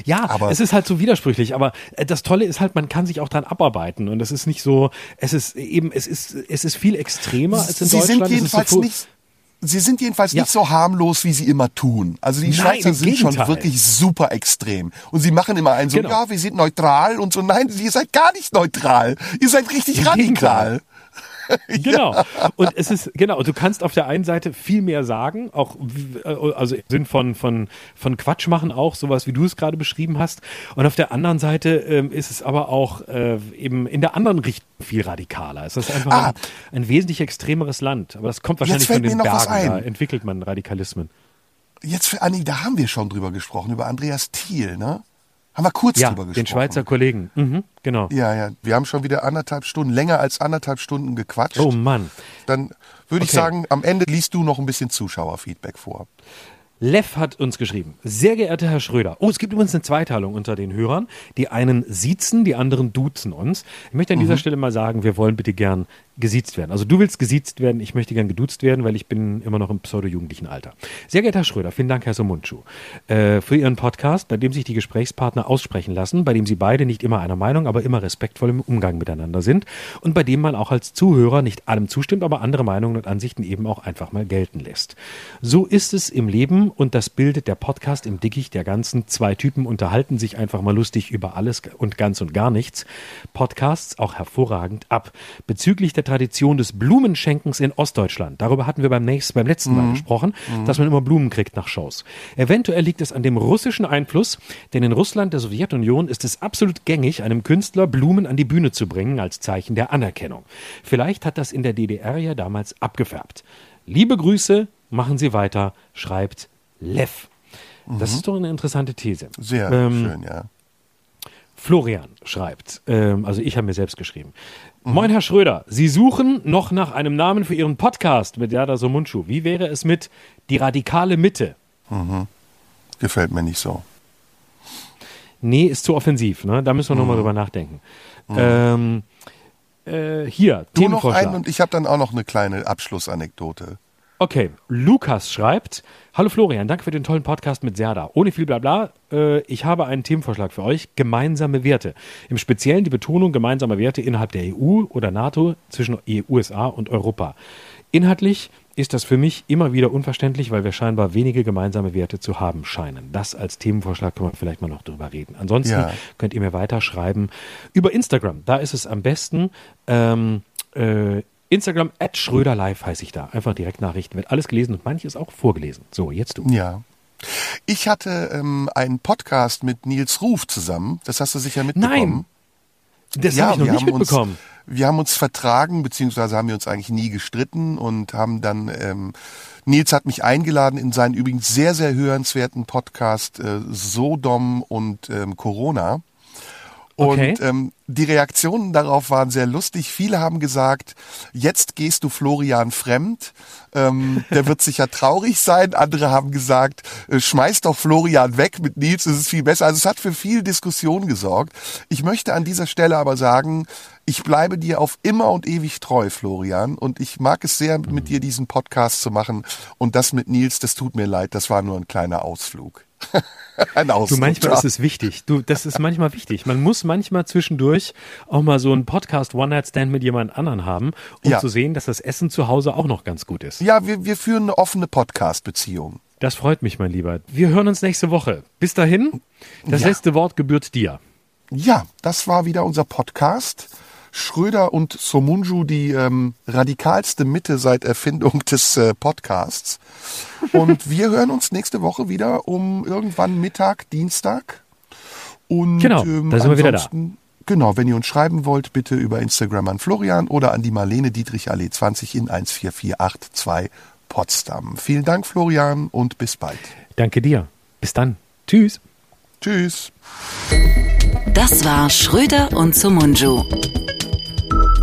Ja, aber es ist halt so widersprüchlich, aber äh, das Tolle ist halt, man kann sich auch dran abarbeiten und es ist nicht so, es ist eben, es ist, es ist viel extremer als in Sie Deutschland. Sind jedenfalls so nicht, Sie sind jedenfalls Ja. nicht so harmlos, wie sie immer tun. Also die Nein, Schweizer sind schon Gegenteil. wirklich super extrem. Und sie machen immer einen so, Genau. ja, wir sind neutral und so. Nein, ihr seid gar nicht neutral. Ihr seid richtig Im radikal. <laughs> Genau. Und es ist, genau, du kannst auf der einen Seite viel mehr sagen, auch, äh, also im Sinn von, von, von Quatsch machen auch, sowas wie du es gerade beschrieben hast. Und auf der anderen Seite ähm, ist es aber auch äh, eben in der anderen Richtung viel radikaler. Es ist einfach Ah. ein, ein wesentlich extremeres Land. Aber das kommt wahrscheinlich von den Bergen. Da entwickelt man Radikalismen. Jetzt für Anni, da haben wir schon drüber gesprochen, über Andreas Thiel, ne? Haben wir kurz Ja, drüber gesprochen. den Schweizer Kollegen. Mhm, genau. Ja, ja. Wir haben schon wieder anderthalb Stunden, länger als anderthalb Stunden gequatscht. Oh Mann. Dann würde ich Okay. sagen, am Ende liest du noch ein bisschen Zuschauerfeedback vor. Lev hat uns geschrieben. Sehr geehrter Herr Schröder. Oh, es gibt übrigens eine Zweiteilung unter den Hörern. Die einen siezen, die anderen duzen uns. Ich möchte an dieser Stelle mal sagen, wir wollen bitte gern gesiezt werden. Also du willst gesiezt werden, ich möchte gern geduzt werden, weil ich bin immer noch im pseudo-jugendlichen Alter. Sehr geehrter Herr Schröder, vielen Dank, Herr Somunchu, äh, für Ihren Podcast, bei dem sich die Gesprächspartner aussprechen lassen, bei dem Sie beide nicht immer einer Meinung, aber immer respektvoll im Umgang miteinander sind und bei dem man auch als Zuhörer nicht allem zustimmt, aber andere Meinungen und Ansichten eben auch einfach mal gelten lässt. So ist es im Leben und das bildet der Podcast im Dickicht der ganzen zwei Typen unterhalten sich einfach mal lustig über alles und ganz und gar nichts. Podcasts auch hervorragend ab. Bezüglich der Tradition des Blumenschenkens in Ostdeutschland, darüber hatten wir beim, nächsten, beim letzten Mal gesprochen, dass man immer Blumen kriegt nach Shows. Eventuell liegt es an dem russischen Einfluss, denn in Russland, der Sowjetunion, ist es absolut gängig, einem Künstler Blumen an die Bühne zu bringen als Zeichen der Anerkennung. Vielleicht hat das in der DDR ja damals abgefärbt. Liebe Grüße, machen Sie weiter, schreibt Lev. Das ist doch eine interessante These. Sehr Ähm, schön, ja. Florian schreibt, ähm, also ich habe mir selbst geschrieben. Moin, Herr Schröder, Sie suchen noch nach einem Namen für Ihren Podcast mit Yada Somunchu. Wie wäre es mit Die radikale Mitte? Gefällt mir nicht so. Nee, ist zu offensiv, ne? Da müssen wir nochmal drüber nachdenken. Ähm, äh, hier, Du noch einen und ich habe dann auch noch eine kleine Abschlussanekdote. Okay, Lukas schreibt, Hallo Florian, danke für den tollen Podcast mit Serda. Ohne viel Blabla, äh, ich habe einen Themenvorschlag für euch, gemeinsame Werte. Im Speziellen die Betonung gemeinsamer Werte innerhalb der EU oder NATO zwischen EU, USA und Europa. Inhaltlich ist das für mich immer wieder unverständlich, weil wir scheinbar wenige gemeinsame Werte zu haben scheinen. Das als Themenvorschlag können wir vielleicht mal noch drüber reden. Ansonsten Ja. könnt ihr mir weiterschreiben über Instagram. Da ist es am besten. Ähm, äh, Instagram at Schröderlive heiße ich da. Einfach Direktnachrichten. Wird alles gelesen und manches auch vorgelesen. So, jetzt du. Ja. Ich hatte ähm, einen Podcast mit Nils Ruf zusammen. Das hast du sicher mitbekommen. Nein, das habe ich noch nicht mitbekommen. Uns, wir haben uns vertragen, beziehungsweise haben wir uns eigentlich nie gestritten und haben dann, ähm, Nils hat mich eingeladen in seinen übrigens sehr, sehr hörenswerten Podcast äh, Sodom und ähm, Corona. Okay. Und ähm, die Reaktionen darauf waren sehr lustig. Viele haben gesagt, jetzt gehst du Florian fremd. Ähm, der wird sicher traurig sein. Andere haben gesagt, äh, schmeiß doch Florian weg. Mit Nils ist es viel besser. Also es hat für viel Diskussion gesorgt. Ich möchte an dieser Stelle aber sagen, ich bleibe dir auf immer und ewig treu, Florian. Und ich mag es sehr, mit dir diesen Podcast zu machen. Und das mit Nils, das tut mir leid. Das war nur ein kleiner Ausflug. <laughs> ein Ausflug. Du, manchmal ist es wichtig. Du, das ist manchmal wichtig. Man muss manchmal zwischendurch auch mal so einen Podcast One-Night-Stand mit jemand anderen haben, um Ja. zu sehen, dass das Essen zu Hause auch noch ganz gut ist. Ja, wir, wir führen eine offene Podcast-Beziehung. Das freut mich, mein Lieber. Wir hören uns nächste Woche. Bis dahin, das Ja. letzte Wort gebührt dir. Ja, das war wieder unser Podcast. Schröder und Somunju, die ähm, radikalste Mitte seit Erfindung des äh, Podcasts. Und wir hören uns nächste Woche wieder um irgendwann Mittag, Dienstag. Und, Genau, da sind wir wieder da. Genau, wenn ihr uns schreiben wollt, bitte über Instagram an Florian oder an die Marlene Dietrich Allee 20 in 14482 Potsdam. Vielen Dank, Florian, und bis bald. Danke dir. Bis dann. Tschüss. Tschüss. Das war Schröder und Sumunju.